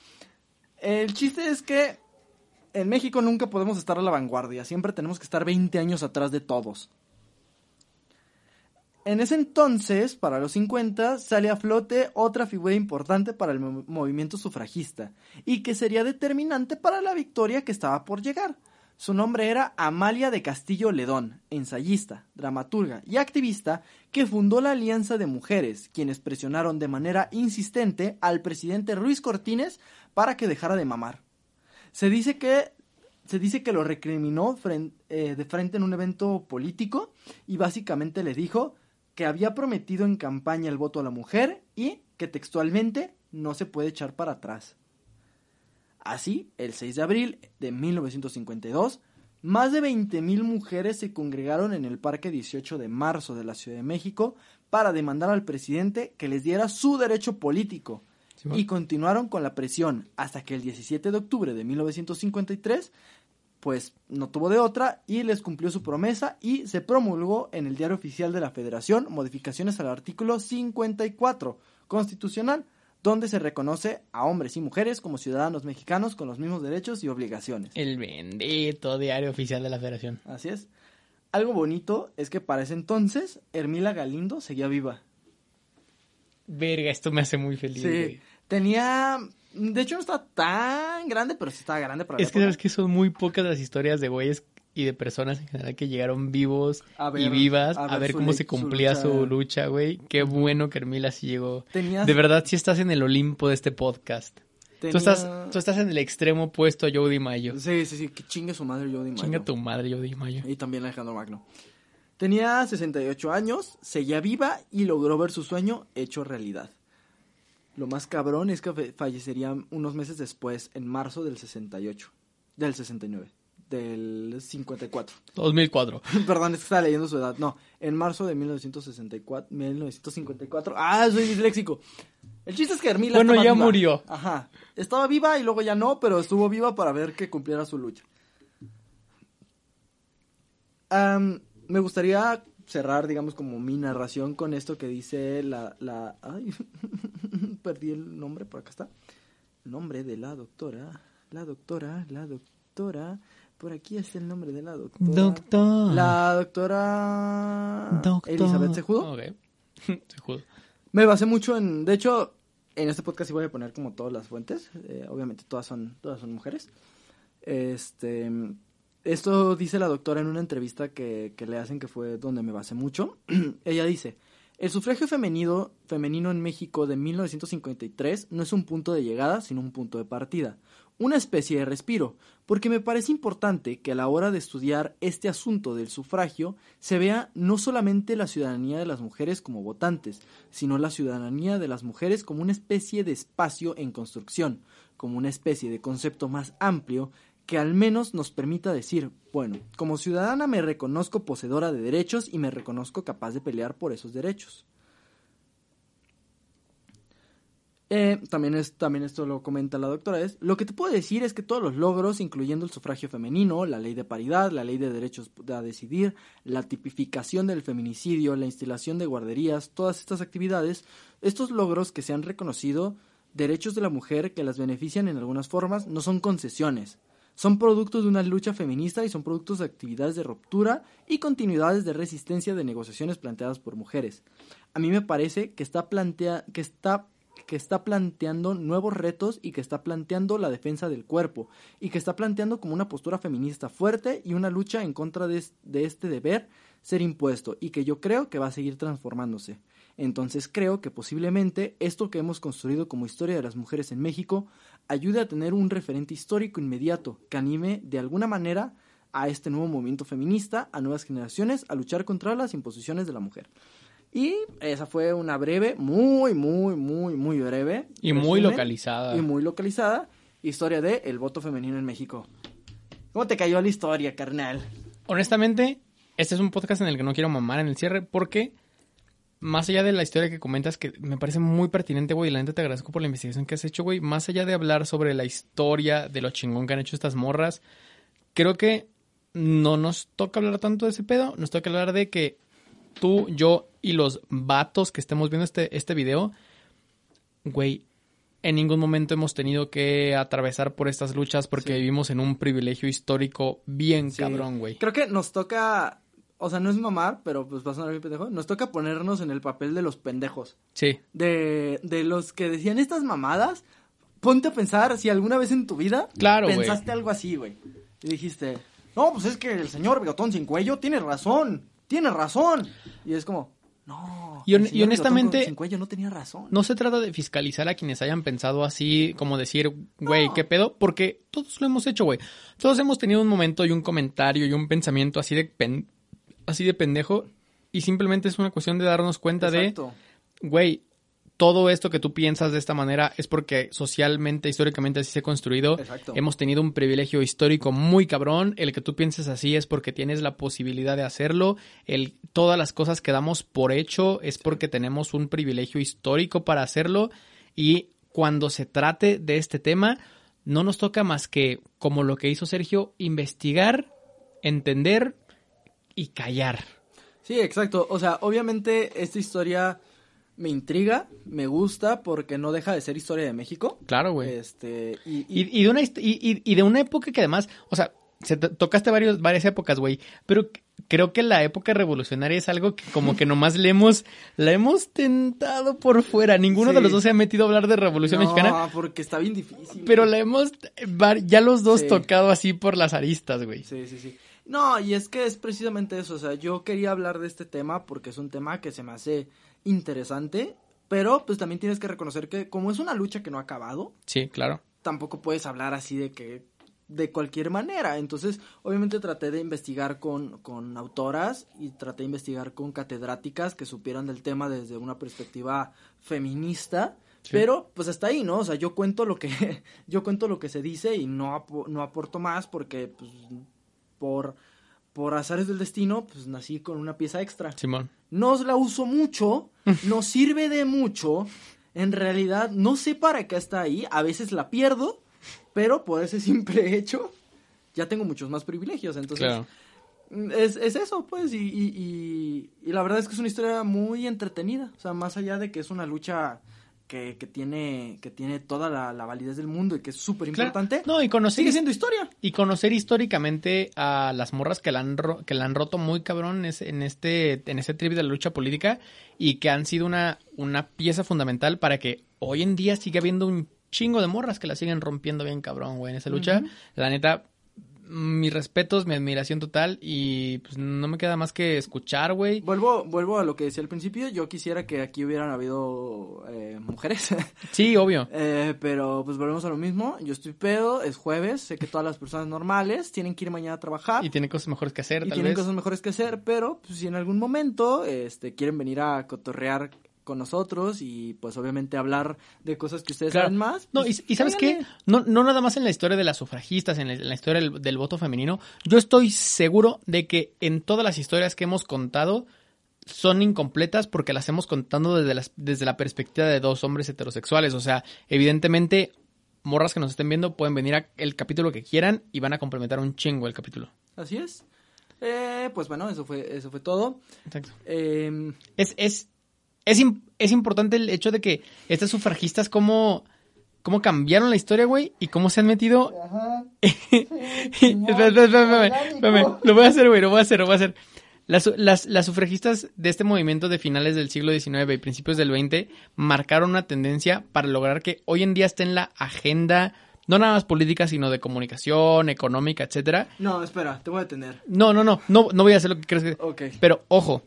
S2: El chiste es que en México nunca podemos estar a la vanguardia, siempre tenemos que estar 20 años atrás de todos. En ese entonces, para los 50, sale a flote otra figura importante para el mo- movimiento sufragista y que sería determinante para la victoria que estaba por llegar. Su nombre era Amalia de Castillo Ledón, ensayista, dramaturga y activista que fundó la Alianza de Mujeres, quienes presionaron de manera insistente al presidente Ruiz Cortines para que dejara de mamar. Se dice que se dice que lo recriminó eh, de frente en un evento político y básicamente le dijo que había prometido en campaña el voto a la mujer y que textualmente no se puede echar para atrás. Así, el 6 de abril de 1952, más de 20.000 mujeres se congregaron en el Parque 18 de marzo de la Ciudad de México para demandar al presidente que les diera su derecho político y continuaron con la presión hasta que el 17 de octubre de 1953 pues no tuvo de otra y les cumplió su promesa y se promulgó en el Diario Oficial de la Federación modificaciones al artículo 54 constitucional donde se reconoce a hombres y mujeres como ciudadanos mexicanos con los mismos derechos y obligaciones.
S1: El bendito diario oficial de la federación.
S2: Así es. Algo bonito es que para ese entonces Hermila Galindo seguía viva.
S1: Verga, esto me hace muy feliz,
S2: Sí.
S1: güey.
S2: Tenía de hecho no está tan grande, pero sí estaba grande para la
S1: Es que
S2: época.
S1: sabes que son muy pocas las historias de güeyes y de personas en general que llegaron vivos y vivas
S2: a
S1: a
S2: ver
S1: cómo se cumplía su lucha, güey. Qué bueno que Hermila sí llegó.
S2: Tenías-
S1: De verdad, sí estás en el Olimpo de este podcast.
S2: Tenía-
S1: Tú, estás, tú estás en el extremo opuesto a Jody Mayo.
S2: Sí, sí, sí, que chingue su madre Jody Mayo.
S1: Chinga tu madre, Jody Mayo.
S2: Y también Alejandro Magno. Tenía 68 años, seguía viva y logró ver su sueño hecho realidad. Lo más cabrón es que fallecería unos meses después, en marzo del 68. Del 69. Del 54.
S1: 2004.
S2: Perdón, es que estaba leyendo su edad. No, en marzo de 1964. 1954. Ah, soy disléxico. El chiste es que Hermila
S1: Bueno, ya
S2: viva.
S1: murió.
S2: Ajá. Estaba viva y luego ya no, pero estuvo viva para ver que cumpliera su lucha. Me gustaría cerrar, digamos, como mi narración con esto que dice la... la ay, perdí el nombre, por acá está. El nombre de la doctora. La doctora, la doctora. Por aquí está el nombre de la doctora.
S1: Doctor.
S2: La doctora...
S1: Doctor.
S2: Elizabeth Sejudo.
S1: Ok. Sejudo.
S2: Me basé mucho en, de hecho, en este podcast sí voy a poner como todas las fuentes, eh, obviamente todas son, todas son mujeres. Este, esto dice la doctora en una entrevista que, que le hacen que fue donde me basé mucho. Ella dice, El sufragio femenino, femenino en México de 1953 no es un punto de llegada, sino un punto de partida, una especie de respiro, porque me parece importante que a la hora de estudiar este asunto del sufragio se vea no solamente la ciudadanía de las mujeres como votantes, sino la ciudadanía de las mujeres como una especie de espacio en construcción, como una especie de concepto más amplio que al menos nos permita decir, bueno, como ciudadana me reconozco poseedora de derechos y me reconozco capaz de pelear por esos derechos. Eh, también, es, también esto lo comenta la doctora, es, lo que te puedo decir es que todos los logros, incluyendo el sufragio femenino, la ley de paridad, la ley de derechos a decidir, la tipificación del feminicidio, la instalación de guarderías, todas estas actividades, estos logros que se han reconocido, derechos de la mujer que las benefician en algunas formas, no son concesiones, son productos de una lucha feminista y son productos de actividades de ruptura y continuidades de resistencia de negociaciones planteadas por mujeres. A mí me parece que está, plantea que está que está planteando nuevos retos y que está planteando la defensa del cuerpo y que está planteando como una postura feminista fuerte y una lucha en contra de, de, este deber ser impuesto y que yo creo que va a seguir transformándose. Entonces creo que posiblemente esto que hemos construido como historia de las mujeres en México ayude a tener un referente histórico inmediato que anime de alguna manera a este nuevo movimiento feminista, a nuevas generaciones, a luchar contra las imposiciones de la mujer. Y esa fue una breve, muy, muy, muy, muy breve.
S1: Y muy localizada.
S2: Y muy localizada. Historia de el voto femenino en México. ¿Cómo te cayó la historia, carnal?
S1: Honestamente, este es un podcast en el que no quiero mamar en el cierre porque, más allá de la historia que comentas, que me parece muy pertinente, güey, la neta te agradezco por la investigación que has hecho, güey, más allá de hablar sobre la historia de lo chingón que han hecho estas morras, creo que no nos toca hablar tanto de ese pedo, nos toca hablar de que tú, yo y los vatos que estemos viendo este, este video, güey, en ningún momento hemos tenido que atravesar por estas luchas porque
S2: Sí.
S1: vivimos en un privilegio histórico bien
S2: Sí.
S1: cabrón, güey.
S2: Creo que nos toca, o sea, no es mamar, pero pues va a sonar bien pendejo. Nos toca ponernos en el papel de los pendejos.
S1: Sí,
S2: De, de los que decían estas mamadas. Ponte a pensar si alguna vez en tu vida
S1: Claro,
S2: pensaste algo así, güey. Y dijiste, no, pues es que el señor bigotón sin cuello tiene razón, tiene razón. Y es como, no.
S1: Y
S2: el
S1: y honestamente-
S2: sin cuello no tenía razón.
S1: no se trata de fiscalizar a quienes hayan pensado así, como decir, güey, ¿qué pedo? Porque todos lo hemos hecho, güey. Todos hemos tenido un momento y un comentario y un pensamiento así de, pen- así de pendejo y simplemente es una cuestión de darnos cuenta
S2: Exacto.
S1: de, güey, todo esto que tú piensas de esta manera es porque socialmente, históricamente así se ha construido.
S2: Exacto.
S1: Hemos tenido un privilegio histórico muy cabrón. El que tú pienses así es porque tienes la posibilidad de hacerlo. El, todas las cosas que damos por hecho es porque tenemos un privilegio histórico para hacerlo. Y cuando se trate de este tema, no nos toca más que, como lo que hizo Sergio, investigar, entender y callar.
S2: Sí, exacto. O sea, obviamente esta historia me intriga, me gusta porque no deja de ser historia de México.
S1: Claro, güey.
S2: Este, y, y-
S1: Y, y de una, y, de una época que además, o sea, se to- tocaste varios, varias épocas, güey, pero creo que la época revolucionaria es algo que como que nomás le hemos, la hemos tentado por fuera. Ninguno
S2: Sí.
S1: de los dos se ha metido a hablar de revolución
S2: no,
S1: mexicana,
S2: porque está bien difícil.
S1: pero la hemos ya los dos
S2: Sí.
S1: tocado así por las aristas, güey.
S2: Sí, sí, sí. No, y es que es precisamente eso, o sea, yo quería hablar de este tema porque es un tema que se me hace interesante, pero pues también tienes que reconocer que como es una lucha que no ha acabado,
S1: Sí, claro.
S2: tampoco puedes hablar así de que de cualquier manera. Entonces, obviamente traté de investigar con, con autoras y traté de investigar con catedráticas que supieran del tema desde una perspectiva feminista.
S1: Sí.
S2: Pero, pues hasta ahí, ¿no? O sea, yo cuento lo que, yo cuento lo que se dice y no, apo- no aporto más porque, pues, por, por azares del destino, pues nací con una pieza extra.
S1: Simón.
S2: no la uso mucho, no sirve de mucho, en realidad no sé para qué está ahí, a veces la pierdo, pero por ese simple hecho ya tengo muchos más privilegios, entonces
S1: Claro.
S2: es, es eso, pues, y, y, y- y la verdad es que es una historia muy entretenida, o sea, más allá de que es una lucha que, que tiene, que tiene toda la, la validez del mundo y que es súper
S1: Claro.
S2: importante,
S1: No, y conocer
S2: sigue siendo historia.
S1: Y conocer históricamente a las morras que la han, ro- que la han roto muy cabrón en ese, en este, en ese trip de la lucha política y que han sido una, una pieza fundamental para que hoy en día siga habiendo un chingo de morras que la siguen rompiendo bien cabrón, güey, en esa lucha. La neta, mis respetos, mi admiración total y pues no me queda más que escuchar, güey.
S2: Vuelvo, vuelvo a lo que decía al principio. Yo quisiera que aquí hubieran habido eh, mujeres.
S1: Sí, obvio.
S2: Eh, pero pues volvemos a lo mismo. Yo estoy pedo, es jueves. Sé que todas las personas normales tienen que ir mañana a trabajar.
S1: Y tiene cosas mejores que hacer,
S2: y
S1: tal
S2: tienen
S1: vez.
S2: cosas mejores que hacer, pero pues, si en algún momento este, quieren venir a cotorrear con nosotros y pues obviamente hablar de cosas que ustedes
S1: Claro.
S2: saben más.
S1: No, y,
S2: pues,
S1: y ¿sabes qué? No, no nada más en la historia de las sufragistas, en la, en la historia del, del voto femenino. Yo estoy seguro de que en todas las historias que hemos contado son incompletas porque las hemos contando desde, las, desde la perspectiva de dos hombres heterosexuales. O sea, evidentemente, morras que nos estén viendo pueden venir a el capítulo que quieran y van a complementar un chingo el capítulo.
S2: Así es. Eh, pues bueno, eso fue, eso fue todo.
S1: Exacto.
S2: Eh,
S1: Es, es, es, es importante el hecho de que estas sufragistas, cómo, cómo cambiaron la historia, güey, y cómo se han metido. espérame. Lo voy a hacer, güey, lo voy a hacer, lo voy a hacer. Las, las, las sufragistas de este movimiento de finales del siglo XIX y principios del XX marcaron una tendencia para lograr que hoy en día esté en la agenda, no nada más política, sino de comunicación, económica, etcétera.
S2: no, espera, te voy a detener.
S1: No, no, no, no, no voy a hacer lo que crees que...
S2: Ok.
S1: Pero ojo,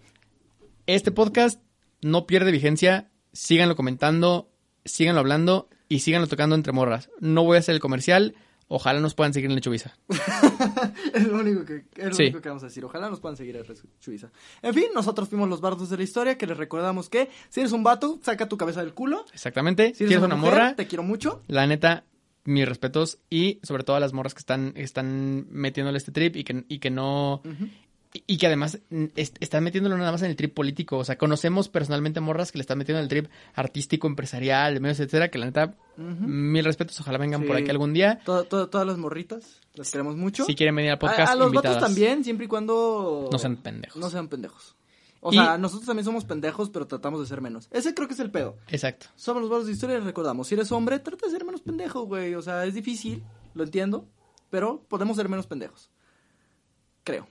S1: este podcast no pierde vigencia. Síganlo comentando, síganlo hablando y síganlo tocando entre morras. No voy a hacer el comercial. Ojalá nos puedan seguir en Lechubiza.
S2: es lo único que, es lo
S1: Sí.
S2: único que vamos a decir. Ojalá nos puedan seguir a Chuiza. En fin, nosotros fuimos los bardos de la historia que les recordamos que si eres un vato, saca tu cabeza del culo.
S1: Exactamente.
S2: Si
S1: Si
S2: eres
S1: una
S2: mujer,
S1: morra,
S2: te quiero mucho.
S1: la neta, mis respetos y sobre todo a las morras que están, están metiéndole este trip y que, y que no... Y que además mm, est- están metiéndolo nada más en el trip político. O sea, conocemos personalmente morras que le están metiendo en el trip artístico, empresarial, de medios, etcétera, que la neta,
S2: Ujú.
S1: mil respetos. Ojalá vengan
S2: Sí.
S1: por aquí algún día.
S2: To- to- todas las morritas, las queremos mucho.
S1: Si quieren venir al podcast,
S2: a, a los
S1: invitadas.
S2: vatos también, siempre y cuando...
S1: No sean pendejos.
S2: No sean pendejos. O
S1: Y-
S2: sea, nosotros también somos pendejos, pero tratamos de ser menos. Ese creo que es el pedo.
S1: Exacto.
S2: Somos los bardos de historia y recordamos. Si eres hombre, trata de ser menos pendejo, güey. O sea, es difícil, lo entiendo, pero podemos ser menos pendejos. Creo.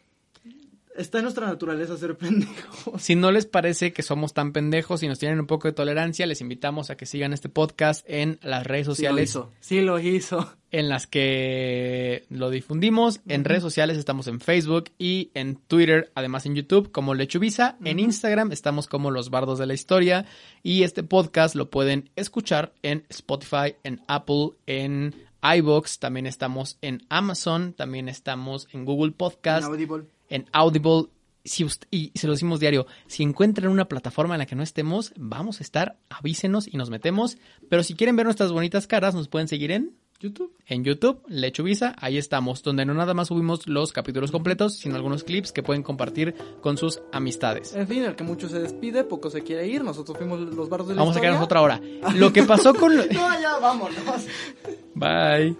S2: Está en nuestra naturaleza ser pendejos.
S1: Si no les parece que somos tan pendejos y nos tienen un poco de tolerancia, les invitamos a que sigan este podcast en las redes sociales
S2: Sí lo hizo. Sí lo hizo.
S1: en las que lo difundimos. En redes sociales estamos en Facebook y en Twitter, además en YouTube como Lechuvisa. En Instagram estamos como Los Bardos de la Historia. Y este podcast lo pueden escuchar en Spotify, en Apple, en iBox. También estamos en Amazon. También estamos en Google Podcast.
S2: Inaudible.
S1: En Audible. Si ust- y se lo decimos diario, si encuentran una plataforma en la que no estemos, vamos a estar, avísenos y nos metemos. Pero si quieren ver nuestras bonitas caras, nos pueden seguir en,
S2: YouTube.
S1: en YouTube, Lechuvisa, ahí estamos, donde no nada más subimos los capítulos completos, sino algunos clips que pueden compartir con sus amistades.
S2: En fin, el que mucho se despide, poco se quiere ir. Nosotros fuimos los bardos de la
S1: Vamos a
S2: historia.
S1: quedarnos otra hora. Lo que pasó con...
S2: No, ya, vámonos.
S1: Bye.